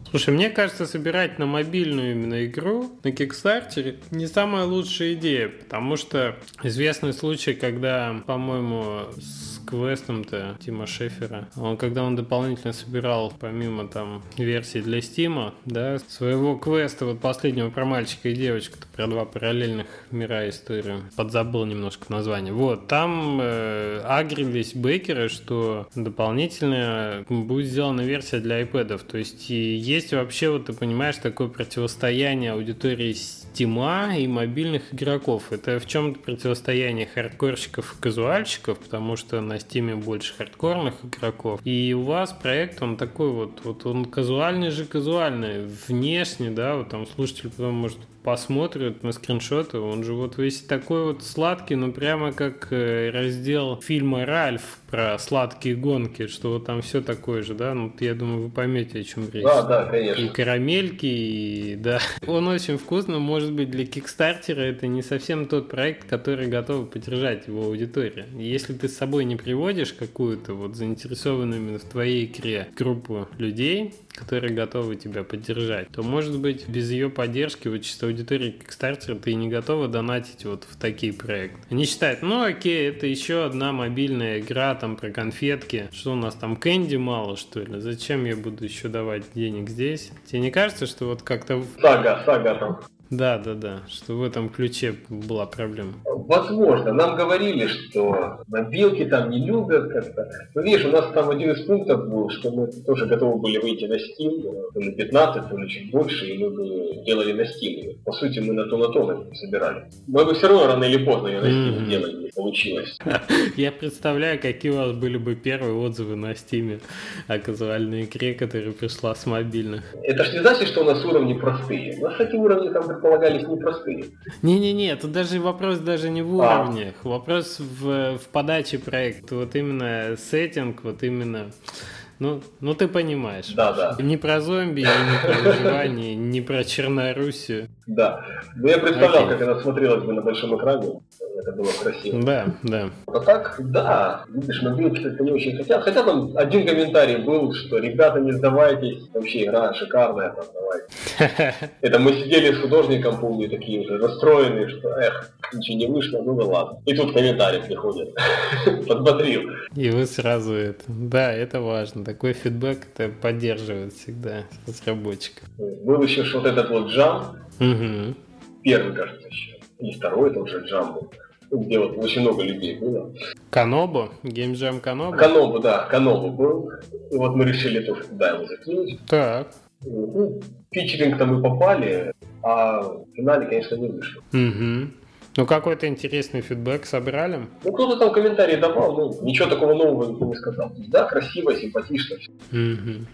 Слушай, мне кажется, собирать на мобильную именно игру на Kickstarter не самая лучшая идея, потому что известный случай, когда, по-моему, с квестом-то Тима Шефера, он когда он дополнительно собирал, помимо там версий для Стима, да, своего квеста, вот последнего про мальчика и девочку, про два параллельных мира историю, подзабыл немножко название. Вот, там э, агрились бейкеры, что дополнительно будет сделана версия для iPad. То есть и есть вообще, вот ты понимаешь, такое противостояние аудитории Стима и мобильных игроков. Это в чем-то противостояние хардкорщиков и казуальщиков, потому что на Стиме больше хардкорных игроков. И у вас проект, он такой вот, вот он казуальный же казуальный, внешне, да, вот там слушатель потом может посмотрят на скриншоты, он же вот весь такой вот сладкий, ну прямо как э, раздел фильма «Ральф» про сладкие гонки, что вот там все такое же, да? Ну, я думаю, вы поймете, о чем речь. Да, да, конечно. И карамельки, и да. Он очень вкусный, может быть, для Кикстартера это не совсем тот проект, который готов поддержать его аудитория. Если ты с собой не приводишь какую-то вот заинтересованную именно в твоей игре группу людей, которые готовы тебя поддержать, то, может быть, без ее поддержки, вот чисто аудитории Kickstarter, ты не готова донатить вот в такие проекты. Они считают, ну окей, это еще одна мобильная игра там про конфетки. Что у нас там, кэнди мало, что ли? Зачем я буду еще давать денег здесь? Тебе не кажется, что вот как-то... Сага, сага там. Да, да, да, что в этом ключе была проблема. Возможно. Нам говорили, что мобилки там не любят как-то. Но видишь, у нас там один из пунктов был, что мы тоже готовы были выйти на Steam, то ли 15, то ли чуть больше, и мы бы делали на Steam. По сути, мы на то на то собирали. Мы бы все равно рано или поздно ее на Steam mm-hmm. делали, не получилось. Я представляю, какие у вас были бы первые отзывы на Steam о казуальной игре, которая пришла с мобильных. Это ж не значит, что у нас уровни простые. У нас эти уровни там предполагались непростые. Не-не-не, тут даже вопрос даже не в а. уровнях, а. вопрос в, в подаче проекта. Вот именно сеттинг, вот именно ну, ну ты понимаешь. Да, да. Не про зомби, не про выживание, не про Черноруссию. Да. Ну я представлял, Окей. как она смотрелась бы на большом экране. Это было красиво. Да, да. А так, да. Видишь, мобилки это не очень хотят. Хотя там один комментарий был, что ребята, не сдавайтесь. Вообще игра шикарная, там, давайте. Это мы сидели с художником, помню, такие уже расстроенные, что эх, ничего не вышло, ну да ладно. И тут комментарий приходит. Подбодрил. И вы сразу это. Да, это важно такой фидбэк это поддерживает всегда разработчиков. Был еще вот этот вот джам, угу. первый, кажется, еще, и второй это уже джам был где вот очень много людей было. Канобу? Геймджам Канобу? Канобу, да, Канобу был. И вот мы решили тоже туда его закинуть. Так. Ну, фичеринг-то мы попали, а в финале, конечно, не вышло. Угу. Ну, какой-то интересный фидбэк собрали? Ну, кто-то там комментарии давал, ну, ничего такого нового никто не сказал. Да, красиво, симпатично. Угу.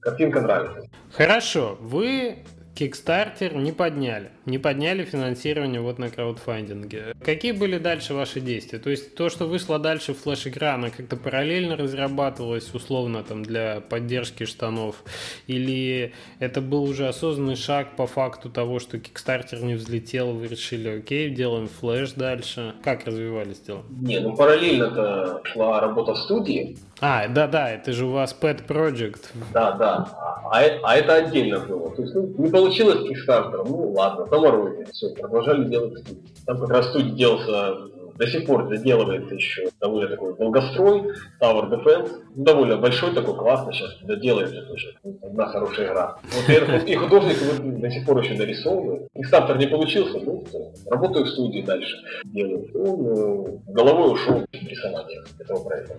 Картинка нравится. Хорошо, вы Kickstarter не подняли. Не подняли финансирование вот на краудфандинге. Какие были дальше ваши действия? То есть то, что вышло дальше флеш-игра, она как-то параллельно разрабатывалась условно там для поддержки штанов? Или это был уже осознанный шаг по факту того, что Kickstarter не взлетел, вы решили, окей, делаем флеш дальше? Как развивались дела? Не, ну параллельно-то шла работа в студии. А, да-да, это же у вас Pet Project. Да, да. А, а это отдельно было. То есть, ну, не получилось Kickstarter, ну ладно, на Все, продолжали делать студию. Там как раз студия делался до сих пор доделывается еще довольно такой долгострой, Tower Defense. Ну, довольно большой такой, классно сейчас доделается тоже. Одна хорошая игра. Вот и художник до сих пор еще нарисовывает. Kickstarter не получился, ну, работаю в студии дальше. Делаю. Он э, головой ушел в рисование этого проекта.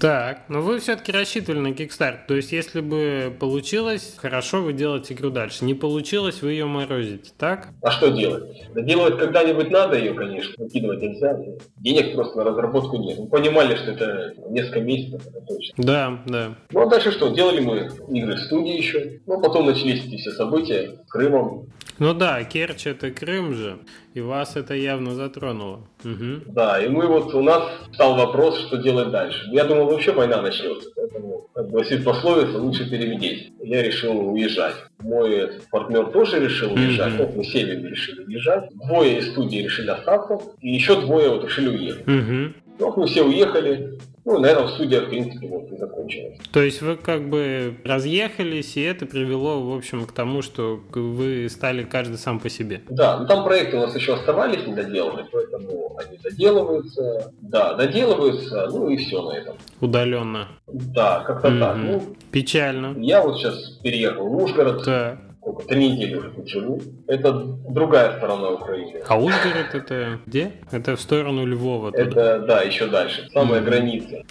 Так, но вы все-таки рассчитывали на Kickstarter. То есть, если бы получилось, хорошо, вы делаете игру дальше. Не получилось, вы ее морозите, так? А что делать? Доделывать когда-нибудь надо ее, конечно. Выкидывать нельзя. Денег просто на разработку нет. Мы понимали, что это несколько месяцев, это точно. Да, да. Ну а дальше что? Делали мы игры в студии еще. Ну, а потом начались эти все события с Крымом. Ну да, Керчь это Крым же, и вас это явно затронуло. Угу. Да, и мы вот, у нас стал вопрос, что делать дальше. Я думал, вообще война начнется, поэтому, как гласит пословица, лучше переведеть. Я решил уезжать. Мой партнер тоже решил уезжать, угу. вот мы сели решили уезжать. Двое из студии решили остаться, и еще двое вот решили уехать. Угу. Ну, мы все уехали, ну, на этом студия, в принципе, вот и закончилась. То есть вы как бы разъехались, и это привело, в общем, к тому, что вы стали каждый сам по себе. Да, но там проекты у нас еще оставались недоделанные, поэтому они доделываются. Да, доделываются, ну и все на этом. Удаленно. Да, как-то mm-hmm. так. Ну, Печально. Я вот сейчас переехал в Ужгород. Да сколько, три недели уже тут живу. Это другая сторона Украины. А Ужгород это где? Это в сторону Львова. Туда. Это, да, еще дальше, самая mm. граница.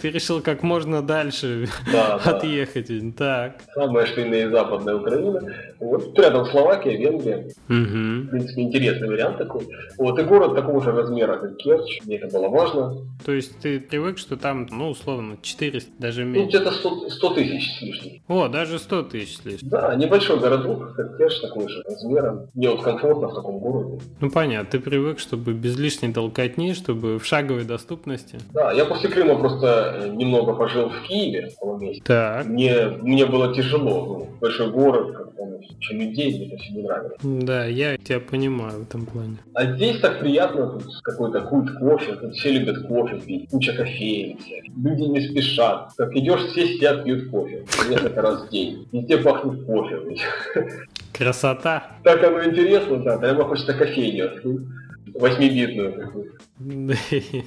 Ты решил как можно дальше да, отъехать. Так. Самая что и западная Украина. Вот рядом Словакия, Венгрия. Угу. В принципе, интересный вариант такой. Вот и город такого же размера, как Керчь. Мне это было важно. То есть ты привык, что там, ну, условно, 400, даже меньше? Ну, где-то 100, 100 тысяч с лишним. О, даже 100 тысяч с лишним. Да, небольшой городок, как Керчь, такой же размером. Мне вот комфортно в таком городе. Ну, понятно. Ты привык, чтобы без лишней толкотни, чтобы в шаговой доступности. Да, я после Крыма просто э, немного пожил в Киеве около месяца. Так. Мне, мне было тяжело. Ну, большой город, как еще людей, мне это все не нравилось. Да, я тебя понимаю в этом плане. А здесь так приятно, тут какой-то культ кофе, тут все любят кофе пить, куча кофеин, люди не спешат. Как идешь, все сидят, пьют кофе. Несколько раз в день. Везде пахнет кофе. Красота. Так оно интересно, да. Прямо хочется кофейню. Восьмибитную.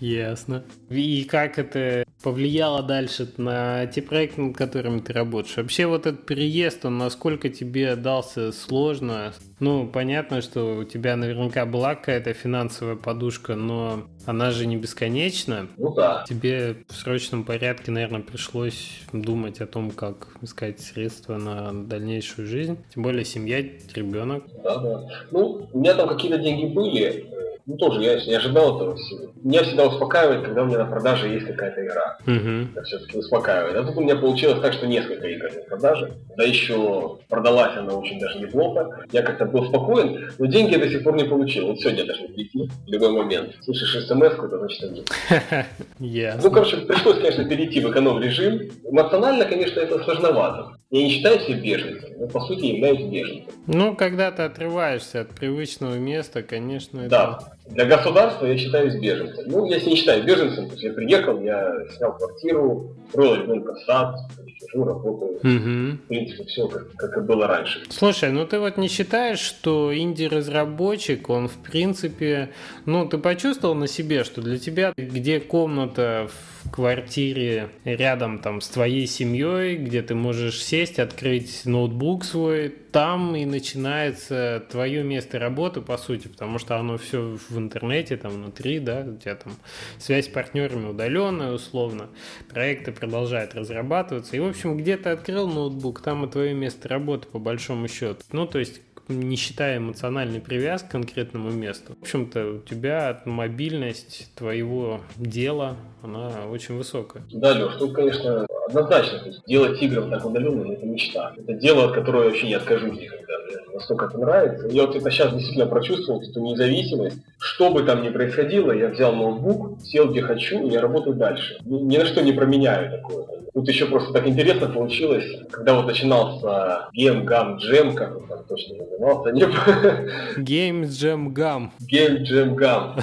Ясно. И как это повлияло дальше на те проекты, над которыми ты работаешь? Вообще вот этот переезд, он насколько тебе дался сложно? Ну, понятно, что у тебя наверняка была какая-то финансовая подушка, но она же не бесконечна. Ну да. Тебе в срочном порядке, наверное, пришлось думать о том, как искать средства на дальнейшую жизнь. Тем более семья, ребенок. Да, да. Ну, у меня там какие-то деньги были, ну, тоже я не ожидал этого всего. Меня всегда успокаивает, когда у меня на продаже есть какая-то игра. Uh-huh. Это все-таки успокаивает. А тут у меня получилось так, что несколько игр на продаже. Да еще продалась она очень даже неплохо. Я как-то был спокоен, но деньги я до сих пор не получил. Вот сегодня должны прийти в любой момент. Слышишь смс то значит они. Yes. Ну, короче, пришлось, конечно, перейти в эконом-режим. Эмоционально, конечно, это сложновато. Я не считаю себя беженцем, но по сути являюсь беженцем. Ну, когда ты отрываешься от привычного места, конечно, это... Для государства я считаюсь беженцем. Ну, если не считаю беженцем, то есть я приехал, я снял квартиру, строил ребенка сад, сижу, работаю. Угу. В принципе, все как, как и было раньше. Слушай, ну ты вот не считаешь, что инди-разработчик, он в принципе, ну ты почувствовал на себе, что для тебя, где комната в в квартире рядом там с твоей семьей, где ты можешь сесть, открыть ноутбук свой, там и начинается твое место работы, по сути, потому что оно все в интернете, там внутри, да, у тебя там связь с партнерами удаленная, условно, проекты продолжают разрабатываться, и, в общем, где ты открыл ноутбук, там и твое место работы, по большому счету. Ну, то есть, не считая эмоциональной привязки к конкретному месту. В общем-то, у тебя мобильность твоего дела, она очень высокая. Да, Леш, тут, конечно, однозначно, то есть делать игры так удаленно, это мечта. Это дело, от которого я вообще не откажусь никогда. Мне настолько это нравится. Я вот это сейчас действительно прочувствовал, эту независимость. Что бы там ни происходило, я взял ноутбук, сел где хочу, и я работаю дальше. Ни, ни на что не променяю такое. Тут еще просто так интересно получилось, когда вот начинался Game Gam Jam, как он там точно назывался, не Game Jam Gam. Game Jam Gam.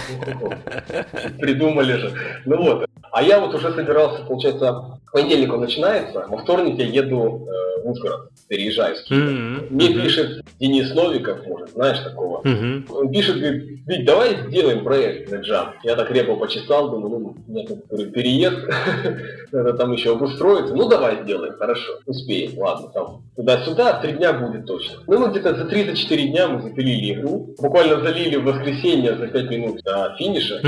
Придумали же. Ну вот. А я вот уже собирался, получается, понедельник он начинается, во вторник я еду э, в Ужгород, переезжаю. Mm-hmm. Мне mm-hmm. пишет Денис Новиков, может, знаешь такого. Mm-hmm. Он пишет, говорит, Вить, давай сделаем проект на джам. Я так репу почесал, думаю, ну, меня тут переезд, надо там еще обустроиться. Ну, давай сделаем, хорошо, успеем, ладно, там туда-сюда, три дня будет точно. Ну, мы где-то за 3-4 дня мы запилили игру, буквально залили в воскресенье за 5 минут до финиша.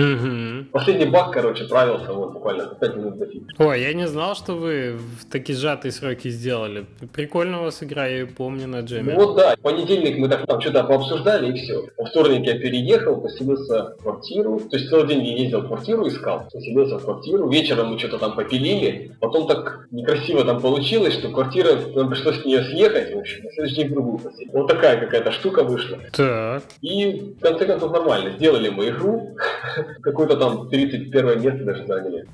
Последний баг, короче, правился вот буквально за 5 минут до финиша. Ой, я не знал, что вы в такие сжатые сроки сделали. Прикольно у вас игра, я ее помню на джеме. Ну вот да, в понедельник мы так там что-то пообсуждали и все. Во вторник я переехал, поселился в квартиру. То есть целый день я ездил в квартиру, искал, поселился в квартиру. Вечером мы что-то там попилили. Потом так некрасиво там получилось, что квартира, нам пришлось с нее съехать, в общем, на следующий день другую поселить. Вот такая какая-то штука вышла. Так. И в конце концов нормально. Сделали мы игру. какое-то там 31 место даже заняли.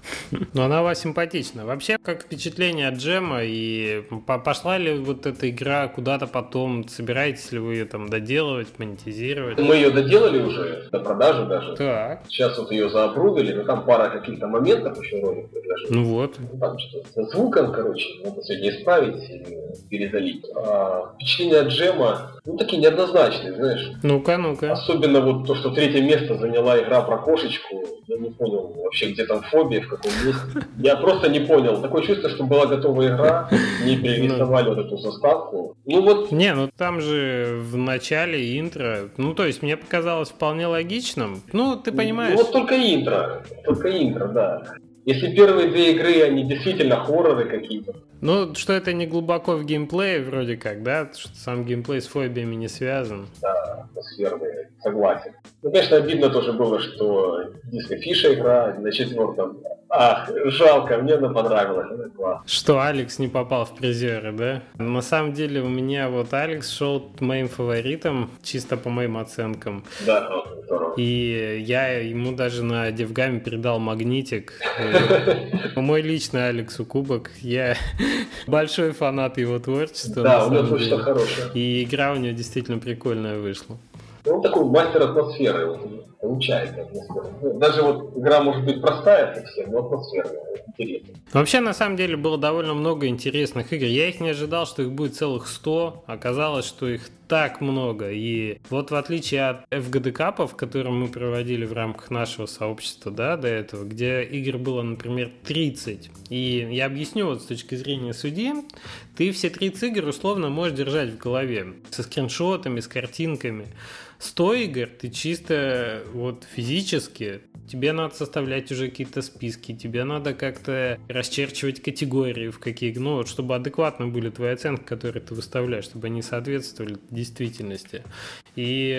Но она вас симпатична. Вообще, как впечатление от Джема, и пошла ли вот эта игра куда-то потом? Собираетесь ли вы ее там доделывать, монетизировать? Мы ее доделали уже, до продажи даже. Так. Сейчас вот ее заапрудили, но там пара каких-то моментов еще ролик предложили. Ну вот. Ну, там что со звуком, короче, надо сегодня исправить и перезалить. А, впечатление от Джема, ну, такие неоднозначные, знаешь. Ну-ка, ну-ка. Особенно вот то, что третье место заняла игра про кошечку. Я не понял вообще, где там фобия, в каком месте. Я просто не понял. Такое чувство, что была готова игра, не перерисовали вот эту заставку. Ну вот... Не, ну там же в начале интро, ну то есть мне показалось вполне логичным. Ну, ты понимаешь. Ну вот только интро. Только интро, да. Если первые две игры, они действительно хорроры какие-то. Ну, что это не глубоко в геймплее, вроде как, да? Что сам геймплей с фобиями не связан. Да, атмосферный, согласен. Ну, конечно, обидно тоже было, что Диско Фиша игра на четвертом Ах, жалко, мне она понравилась, она класс. Что Алекс не попал в призеры, да? На самом деле у меня вот Алекс шел моим фаворитом, чисто по моим оценкам. Да, здорово. И я ему даже на Девгаме передал магнитик. Мой личный Алексу кубок. Я большой фанат его творчества. Да, у него творчество хорошее. И игра у него действительно прикольная вышла. Ну, он такой мастер атмосферы получает атмосферу. Ну, даже вот игра может быть простая совсем, но атмосферная, интересная. Вообще, на самом деле, было довольно много интересных игр. Я их не ожидал, что их будет целых 100. Оказалось, что их так много. И вот в отличие от FGD капов, которые мы проводили в рамках нашего сообщества, да, до этого, где игр было, например, 30. И я объясню вот с точки зрения судьи, ты все 30 игр условно можешь держать в голове. Со скриншотами, с картинками. 100 игр ты чисто вот физически, тебе надо составлять уже какие-то списки, тебе надо как-то расчерчивать категории, в какие, ну, чтобы адекватно были твои оценки, которые ты выставляешь, чтобы они соответствовали действительности. И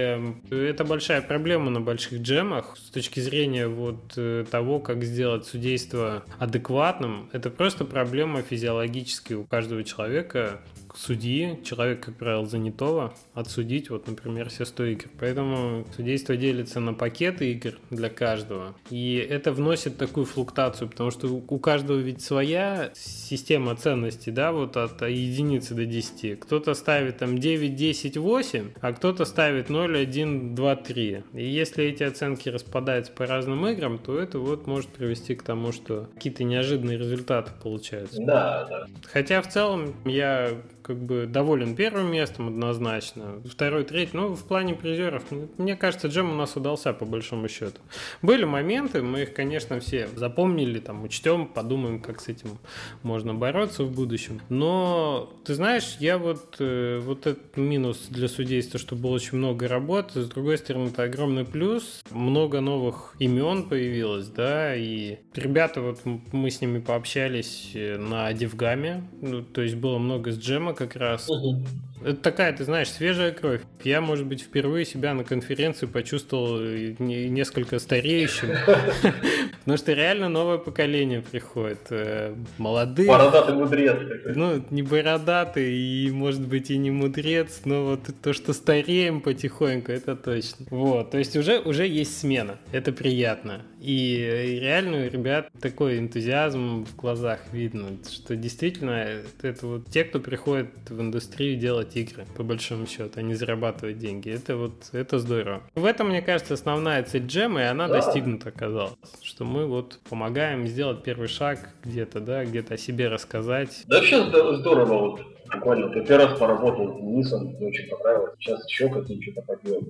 э, это большая проблема на больших джемах с точки зрения вот э, того, как сделать судейство адекватным. Это просто проблема физиологическая у каждого человека, судьи, человек, как правило, занятого, отсудить, вот, например, все 100 игр. Поэтому судейство делится на пакеты игр для каждого. И это вносит такую флуктацию, потому что у каждого ведь своя система ценностей, да, вот от единицы до 10. Кто-то ставит там 9, 10, 8, а кто-то ставит 0, 1, 2, 3. И если эти оценки распадаются по разным играм, то это вот может привести к тому, что какие-то неожиданные результаты получаются. Да, да. Хотя в целом я как бы доволен первым местом однозначно. Второй, третий, ну, в плане призеров, мне кажется, джем у нас удался по большому счету. Были моменты, мы их, конечно, все запомнили, там, учтем, подумаем, как с этим можно бороться в будущем. Но, ты знаешь, я вот, э, вот этот минус для судейства, что было очень много работы, с другой стороны, это огромный плюс, много новых имен появилось, да, и ребята, вот мы с ними пообщались э, на Девгаме, ну, то есть было много с джема, как раз. Угу. Это такая, ты знаешь, свежая кровь. Я, может быть, впервые себя на конференции почувствовал несколько стареющим. Потому что реально новое поколение приходит. Э, молодые. Бородатый мудрец. Ну, не бородатый и, может быть, и не мудрец, но вот то, что стареем потихоньку, это точно. Вот, то есть уже, уже есть смена. Это приятно. И реально у ребят такой энтузиазм в глазах видно, что действительно это вот те, кто приходит в индустрию делать игры, по большому счету, а не зарабатывать деньги. Это вот, это здорово. В этом, мне кажется, основная цель джема, и она да. достигнута оказалась. Что мы вот помогаем сделать первый шаг где-то, да, где-то о себе рассказать. Да вообще здорово вот Буквально ты первый раз поработал с Денисом, мне очень понравилось. Сейчас еще какие-то поделать,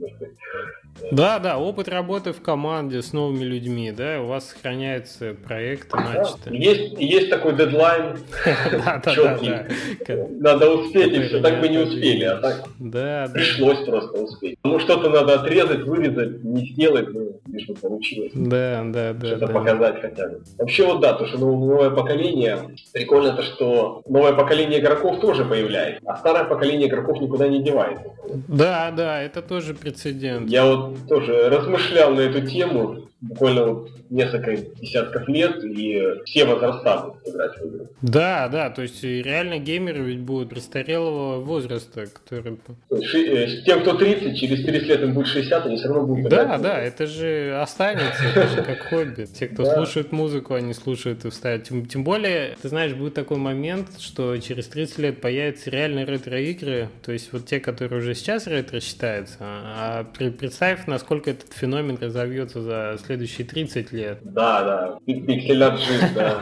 Да, да, опыт работы в команде с новыми людьми, да, у вас сохраняется проект начатый. Да, есть, есть такой дедлайн четкий. Надо успеть, и все так бы не успели, а так пришлось просто успеть. Ну, что-то надо отрезать, вырезать, не сделать, ну, лишь бы получилось. Да, да, да. Что-то показать хотя бы. Вообще вот да, то, что новое поколение, прикольно то, что новое поколение игроков тоже появляется, а старое поколение игроков никуда не девается. Да, да, это тоже прецедент. Я вот тоже размышлял на эту тему, буквально вот несколько десятков лет, и все возраста будут играть в игры. Да, да, то есть реально геймеры ведь будут престарелого возраста, которые... Э, тем, кто 30, через 30 лет им будет 60, они все равно будут Да, играть. да, это же останется, это же как хобби. Те, кто да. слушает музыку, они слушают и вставят. Тем, тем более, ты знаешь, будет такой момент, что через 30 лет появятся реальные ретро-игры, то есть вот те, которые уже сейчас ретро считаются, а представь, насколько этот феномен разовьется за следующие 30 лет. Да, да, пикселят жизнь, да.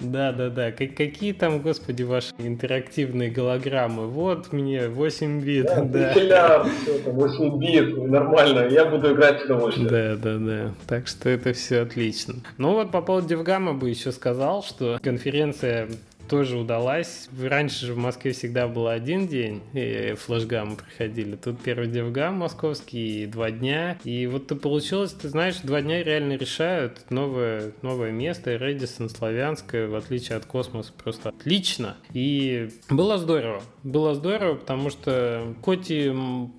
Да, да, да. Какие там, господи, ваши интерактивные голограммы? Вот мне 8 бит. Да, да. Пикселят, 8 бит, нормально, я буду играть с удовольствием. Да, да, да. Так что это все отлично. Ну вот по поводу DevGAMM а бы еще сказал, что конференция тоже удалась. Раньше же в Москве всегда был один день, и FlashGAMM ы проходили. Тут первый DevGAMM московский, и два дня. И вот ты получилось, ты знаешь, два дня реально решают. Новое, новое место, Рэдиссон Славянская, в отличие от Космоса, просто отлично. И было здорово. Было здорово, потому что хоть и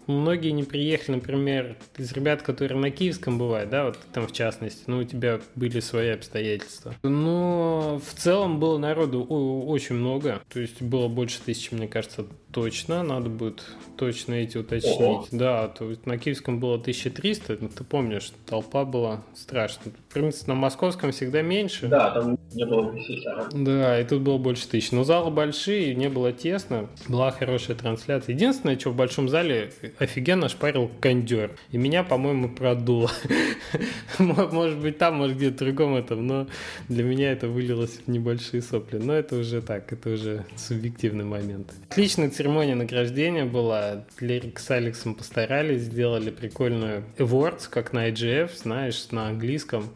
многие не приехали, например, из ребят, которые на Киевском бывают, да, вот там в частности, ну, у тебя были свои обстоятельства. Но в целом было народу очень много. То есть было больше тысячи, мне кажется, точно. Надо будет точно эти уточнить. Ого. Да, то есть на Киевском было 1300, ну, ты помнишь, толпа была страшная. В принципе, на Московском всегда меньше. Да, там не было тысяч, ага. Да, и тут было больше тысяч. Но залы большие, не было тесно. Была хорошая трансляция. Единственное, что в большом зале офигенно шпарил кондер. И меня, по-моему, продуло. Может быть, там, может, где-то другом этом, но для меня это вылилось в небольшие сопли. Но это уже так, это уже субъективный момент. Отличная церемония награждения была. Лерик с Алексом постарались, сделали прикольную awards, как на IGF, знаешь, на английском.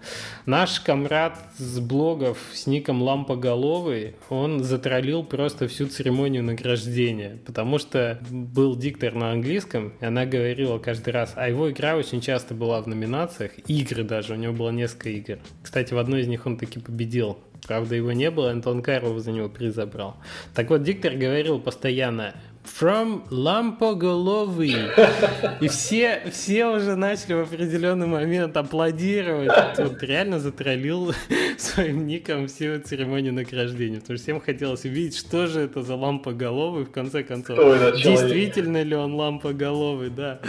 Наш комрад с блогов с ником Лампоголовый, он затроллил просто всю церемонию награждения, потому что был диктор на английском, и она говорила каждый раз, а его игра очень часто была в номинациях, игры даже, у него было несколько игр. Кстати, в одной из них он таки победил Правда, его не было, Антон Карлов за него приз забрал. Так вот, диктор говорил постоянно From лампоголовый. И все, все уже начали в определенный момент аплодировать. Вот реально затроллил своим ником всю церемонию награждения. Потому что всем хотелось увидеть, что же это за лампоголовый в конце концов. Действительно ли он лампоголовый, да.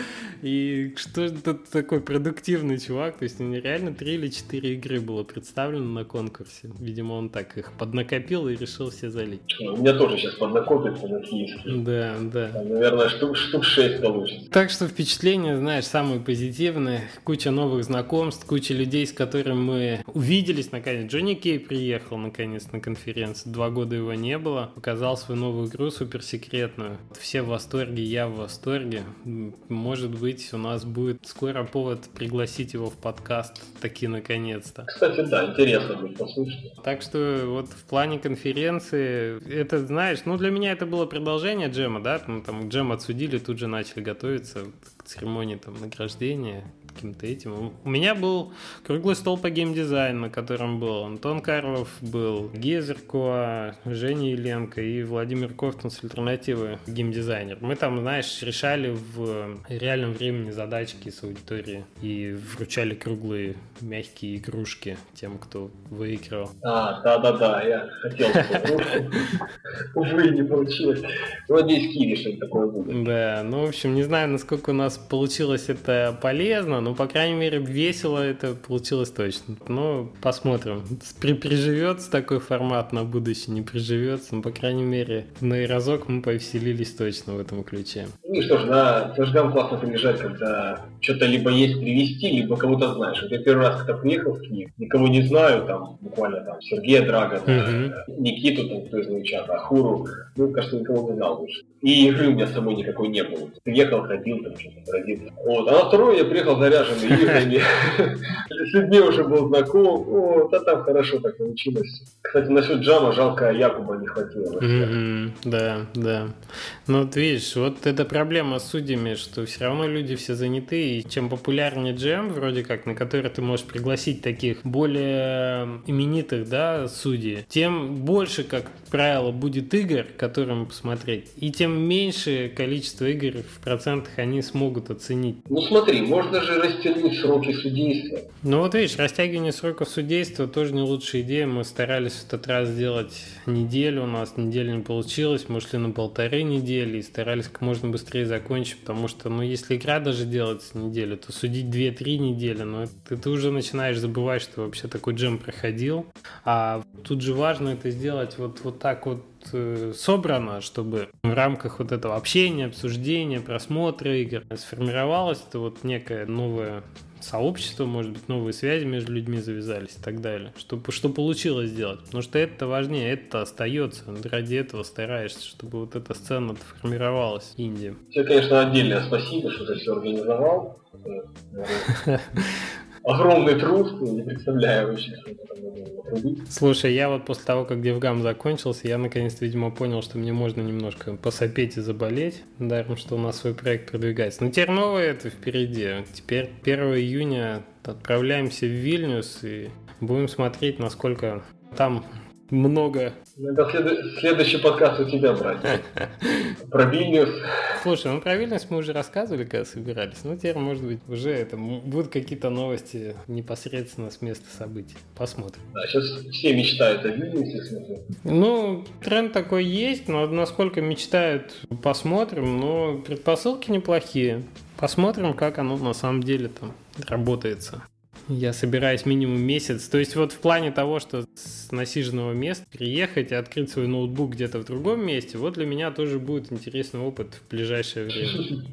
И что это такой продуктивный чувак. То есть реально три или четыре игры было представлено на конкурсе. Видимо, он так их поднакопил и решил все залить. У меня тоже сейчас поднакопится на киевский. Да, да, Там, наверное, штук, штук 6 получится. Так что впечатления, знаешь, самые позитивные. Куча новых знакомств, куча людей, с которыми мы увиделись наконец. Джонни Кей приехал наконец на конференцию. Два года его не было. Показал свою новую игру суперсекретную. Все в восторге, я в восторге. Может быть, у нас будет скоро повод пригласить его в подкаст таки наконец-то. Кстати, да, интересно будет послушать. Так что вот в плане конференции, это, знаешь, ну для меня это было продолжение джема джема, да, ну, там джем отсудили, тут же начали готовиться к церемонии там награждения, каким-то этим. У меня был круглый стол по геймдизайну, на котором был Антон Карлов, был Гезерко, Женя Еленко и Владимир Ковтун с альтернативы геймдизайнер. Мы там, знаешь, решали в реальном времени задачки с аудиторией и вручали круглые мягкие игрушки тем, кто выиграл. А, да-да-да, я хотел Увы, не получилось. Ну, надеюсь, Киви что-то такое будет. Да, ну, в общем, не знаю, насколько у нас получилось это полезно, ну, по крайней мере, весело это получилось точно. Ну, посмотрим. При приживется такой формат на будущее, не приживется. Но, по крайней мере, на разок мы повеселились точно в этом ключе. Ну что ж, на флешгам классно приезжать, когда что-то либо есть привезти, либо кого-то знаешь. Вот я первый раз когда приехал в Киев, никого не знаю, там буквально там Сергея Драга, uh-huh. Никиту, там, кто из чата, Ахуру, ну, кажется, никого не знал больше. И игры у меня самой никакой не было. Приехал, ходил, там что-то родился. Вот. А на второй я приехал заряженный играми. С людьми уже был знаком. Вот, а там хорошо так получилось. Кстати, насчет джама жалко Якуба не хватило. Да, да. Ну, вот видишь, вот это проблема проблема с судьями, что все равно люди все заняты, и чем популярнее GM, вроде как, на который ты можешь пригласить таких более именитых, да, судей, тем больше, как правило, будет игр, которым посмотреть, и тем меньше количество игр в процентах они смогут оценить. Ну смотри, можно же растянуть сроки судейства. Ну вот видишь, растягивание сроков судейства тоже не лучшая идея. Мы старались в этот раз сделать неделю, у нас неделя не получилось, мы шли на полторы недели и старались как можно быстрее закончить, потому что, ну, если игра даже делается неделю, то судить 2-3 недели, ну, это, ты уже начинаешь забывать, что вообще такой джем проходил. А тут же важно это сделать вот, вот так вот э, собрано, чтобы в рамках вот этого общения, обсуждения, просмотра игр сформировалось это вот некое новое сообщество, может быть, новые связи между людьми завязались и так далее. Что, что получилось сделать. Потому что это важнее, это остается. Ради этого стараешься, чтобы вот эта сцена формировалась в Индии. Тебе, конечно, отдельное спасибо, что ты все организовал. огромный труд, не представляю вообще, что это Слушай, я вот после того, как Девгам закончился, я наконец-то, видимо, понял, что мне можно немножко посопеть и заболеть, даром, что у нас свой проект продвигается. Но теперь новое это впереди. Теперь 1 июня отправляемся в Вильнюс и будем смотреть, насколько там много. Это следующий подкаст у тебя, брать. Про Вильнюс. Слушай, ну про Вильнюс мы уже рассказывали, когда собирались. Ну, теперь, может быть, уже это будут какие-то новости непосредственно с места событий. Посмотрим. Да, сейчас все мечтают о Вильнюсе. Ну, тренд такой есть, но насколько мечтают, посмотрим. Но предпосылки неплохие. Посмотрим, как оно на самом деле там работается. Я собираюсь минимум месяц. То есть вот в плане того, что с насиженного места приехать и открыть свой ноутбук где-то в другом месте, вот для меня тоже будет интересный опыт в ближайшее время.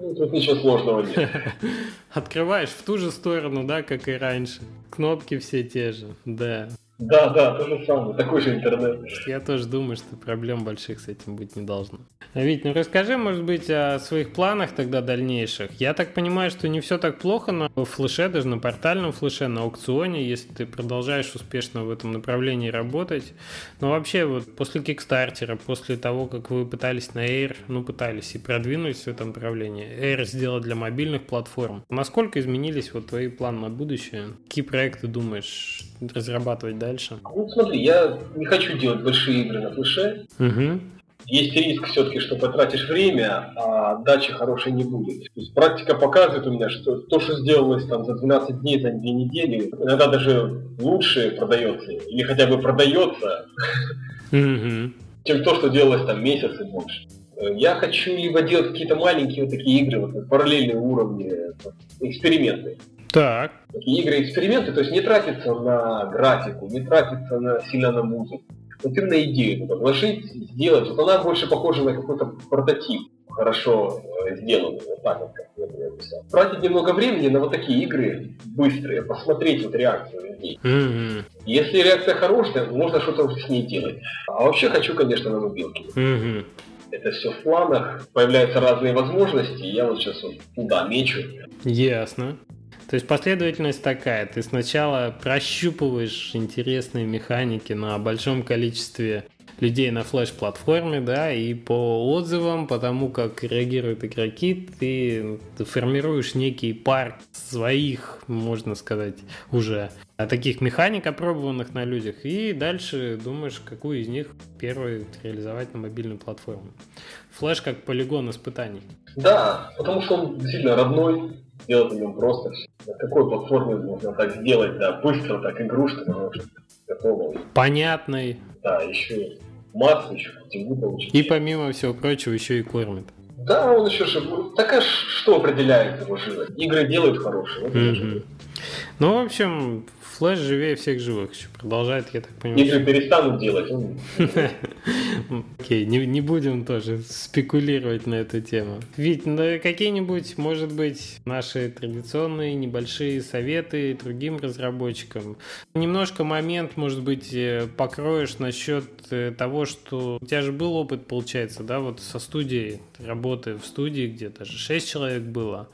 Ну, тут ничего сложного нет. Открываешь в ту же сторону, да, как и раньше. Кнопки все те же, да. Да, да, то же самое, такой же интернет. Я тоже думаю, что проблем больших с этим быть не должно. Вить, ну расскажи, может быть, о своих планах тогда дальнейших. Я так понимаю, что не все так плохо на флеше, даже на портальном флеше, на аукционе, если ты продолжаешь успешно в этом направлении работать. Но вообще, вот после Кикстартера, после того, как вы пытались на Air, ну пытались и продвинулись в этом направлении, Air сделать для мобильных платформ, насколько изменились вот твои планы на будущее? Какие проекты думаешь разрабатывать дальше? Ну, смотри, я не хочу делать большие игры на флеше. Угу. Есть риск все-таки, что потратишь время, а дачи хорошей не будет. То есть практика показывает у меня, что то, что сделалось там за 12 дней, за 2 недели, иногда даже лучше продается, или хотя бы продается, чем то, что делалось там месяц и больше. Я хочу либо делать какие-то маленькие вот такие игры, вот, параллельные уровни, эксперименты. Так. Такие игры-эксперименты, то есть не тратиться на графику, не тратиться на, сильно на музыку. Вот именно идею туда вложить, сделать. Вот она больше похожа на какой-то прототип, хорошо э, сделанный, вот так вот, как я бы описал. Тратить немного времени на вот такие игры быстрые, посмотреть вот реакцию людей. Mm-hmm. Если реакция хорошая, можно что-то с ней делать. А вообще хочу, конечно, на мобилке. Mm-hmm. Это все в планах, появляются разные возможности, и я вот сейчас вот туда мечу. Ясно. То есть последовательность такая. Ты сначала прощупываешь интересные механики на большом количестве людей на флеш-платформе, да, и по отзывам, по тому, как реагируют игроки, ты, формируешь некий парк своих, можно сказать, уже таких механик, опробованных на людях, и дальше думаешь, какую из них первую реализовать на мобильной платформе. Флеш как полигон испытаний. Да, потому что он действительно родной, сделать на нем просто. На какой платформе можно так сделать, да, быстро так игрушка, потому что готова. Понятный. Да, еще массу, еще путеву получить. И помимо всего прочего еще и кормит. Да, он еще же... Так а что определяет его живость? Игры делают хорошие. Вот mm-hmm. Ну, в общем, Флэш живее всех живых еще продолжает, я так понимаю. Игры перестанут делать. Окей, не, не будем тоже спекулировать на эту тему. Ведь ну, какие-нибудь, может быть, наши традиционные небольшие советы другим разработчикам. Немножко момент, может быть, э, покроешь насчет э, того, что у тебя же был опыт, получается, да, вот со студией, работы в студии, где даже 6 человек было,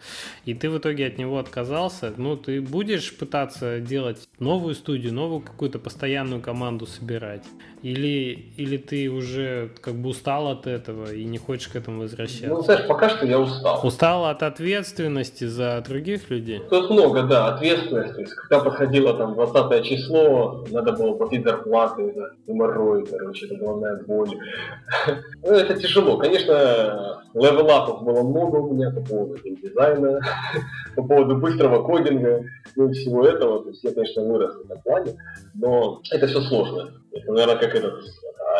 и ты в итоге от него отказался. Ну, ты будешь пытаться делать новую студию, новую какую-то постоянную команду собирать? Или, или ты уже как бы устал от этого и не хочешь к этому возвращаться? Ну, знаешь, пока что я устал. Устал от ответственности за других людей? Тут много, да, ответственности. Когда подходило там 20 число, надо было платить зарплаты, да, геморрой, короче, это главная боль. ну, это тяжело. Конечно, левелапов было много у меня по поводу дизайна, по поводу быстрого кодинга, ну и всего этого. То есть я, конечно, вырос в этом плане, но это все сложно. Это, наверное, как этот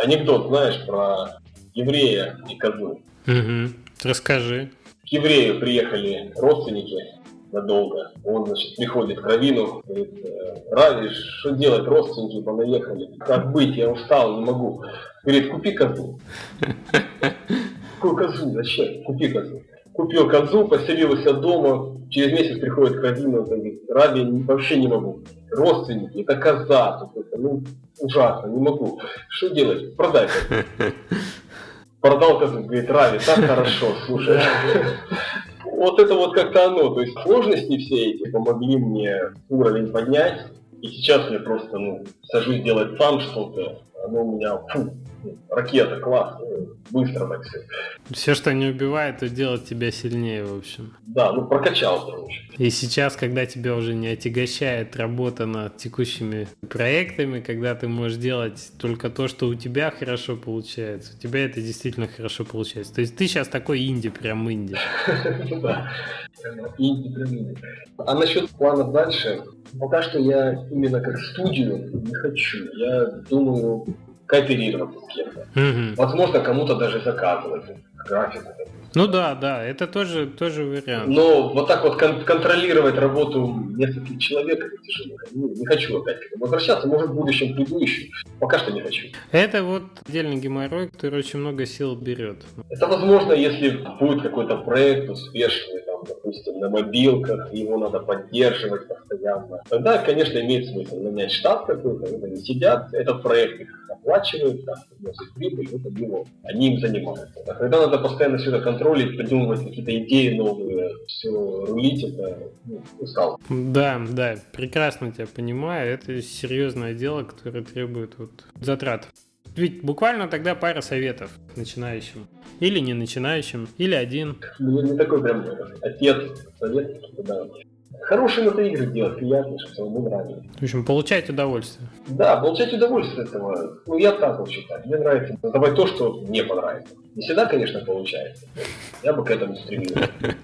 анекдот, знаешь, про еврея и козу. Угу. Расскажи. К еврею приехали родственники надолго. Он, значит, приходит к Равину, говорит, «Э, Рави, что делать, родственники понаехали. Как быть, я устал, не могу. Говорит, купи козу. Какую козу? Зачем? Купи козу. Купил козу, поселился дома, через месяц приходит к Равину, говорит, Рави, вообще не могу. Родственники, это коза, ну, ужасно, не могу. Что делать? Продай козу. Продал козу, говорит, Рави, так хорошо, слушай. Вот это вот как-то оно, то есть сложности все эти помогли мне уровень поднять, и сейчас я просто, ну, сажусь делать сам что-то, оно у меня, фу, ракета, класс, быстро так все. Все, что не убивает, то делает тебя сильнее, в общем. Да, ну прокачал, короче. И сейчас, когда тебя уже не отягощает работа над текущими проектами, когда ты можешь делать только то, что у тебя хорошо получается, у тебя это действительно хорошо получается. То есть ты сейчас такой инди, прям инди. Да, инди прям инди. А насчет планов дальше, пока что я именно как студию не хочу. Я думаю кооперироваться с кем-то. Угу. Возможно, кому-то даже заказывать графику. Ну да, да, это тоже, тоже вариант. Но вот так вот кон- контролировать работу нескольких человек это тяжело. Не, не хочу опять к этому возвращаться, может в будущем приду еще. Пока что не хочу. Это вот отдельный геморрой, который очень много сил берет. Это возможно, если будет какой-то проект успешный, допустим, на мобилках, его надо поддерживать постоянно. Тогда, конечно, имеет смысл нанять штат какой-то, они сидят, этот проект их оплачивают, там, приносит прибыль, вот они его, они им занимаются. А когда надо постоянно все это контролить, придумывать какие-то идеи новые, все рулить, это ну, устал. Да, да, прекрасно тебя понимаю. Это серьезное дело, которое требует вот затрат. Ведь буквально тогда пара советов начинающим. Или не начинающим, или один. Ну, не такой прям отец совет, да. Хорошие на игры делать, приятно, чтобы самому нравилось. В общем, получать удовольствие. Да, получать удовольствие от этого. Ну, я так вот считаю. Мне нравится давать то, что мне понравится. Не всегда, конечно, получается. Я бы к этому стремился.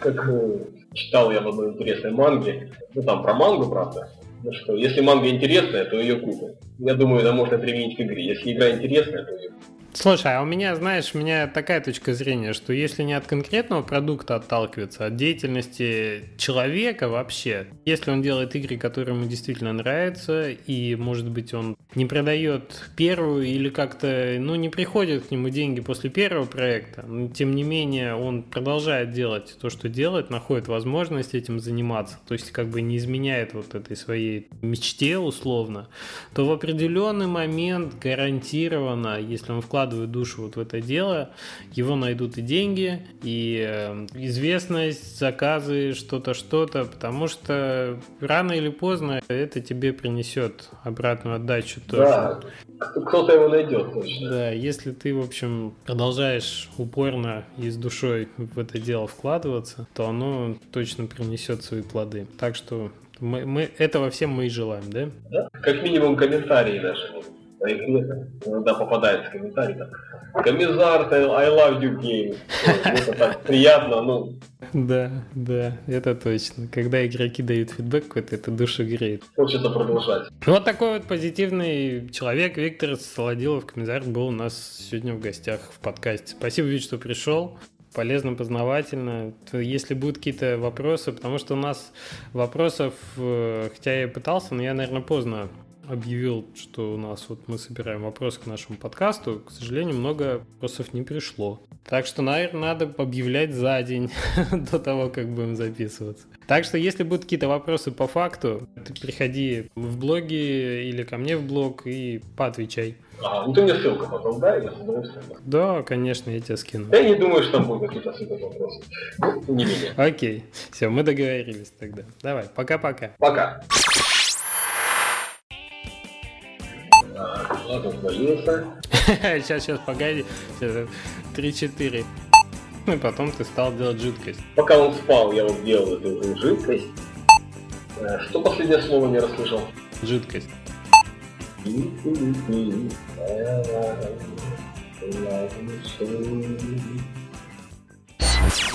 Как э, читал я в одной интересной манге, ну там про мангу, правда, ну что, если манга интересная, то ее купят. Я думаю, это можно применить к игре. Если игра интересная, то ее купят. Слушай, а у меня, знаешь, у меня такая точка зрения, что если не от конкретного продукта отталкиваться, а от деятельности человека вообще, если он делает игры, которые ему действительно нравятся, и, может быть, он не продает первую или как-то, ну, не приходят к нему деньги после первого проекта, но, тем не менее, он продолжает делать то, что делает, находит возможность этим заниматься, то есть как бы не изменяет вот этой своей мечте условно, то в определенный момент гарантированно, если он вкладывает вкладывает душу вот в это дело, его найдут и деньги, и э, известность, заказы, что-то, что-то, потому что рано или поздно это тебе принесет обратную отдачу тоже. Да, кто-то его найдет точно. Да, если ты, в общем, продолжаешь упорно и с душой в это дело вкладываться, то оно точно принесет свои плоды. Так что мы, мы этого всем мы и желаем, да? Да, как минимум комментарии даже игре иногда попадается комментарий там Комиссар, I love you game. Это так приятно, ну. Да, да, это точно. Когда игроки дают фидбэк какой-то, это душу греет. Хочется продолжать. Вот такой вот позитивный человек Виктор Солодилов, комиссар, был у нас сегодня в гостях в подкасте. Спасибо, Вить, что пришел полезно, познавательно. Если будут какие-то вопросы, потому что у нас вопросов, э, хотя я пытался, но я, наверное, поздно объявил, что у нас вот мы собираем вопросы к нашему подкасту, к сожалению, много вопросов не пришло. Так что, наверное, надо объявлять за день до того, как будем записываться. Так что, если будут какие-то вопросы по факту, ты приходи в блоги или ко мне в блог и поотвечай. А, ну ты мне ссылку потом дай, я с удовольствием. Да, конечно, я тебе скину. Я не думаю, что там будут какие-то супер вопросы. Ну, не менее. Окей, все, мы договорились тогда. Давай, пока-пока. Пока. Ладно, свалился. Сейчас, сейчас, погоди. 3-4. Ну и потом ты стал делать жидкость. Пока он спал, я вот делал эту жидкость. Э, Что последнее слово не расслышал? Жидкость. Thank you.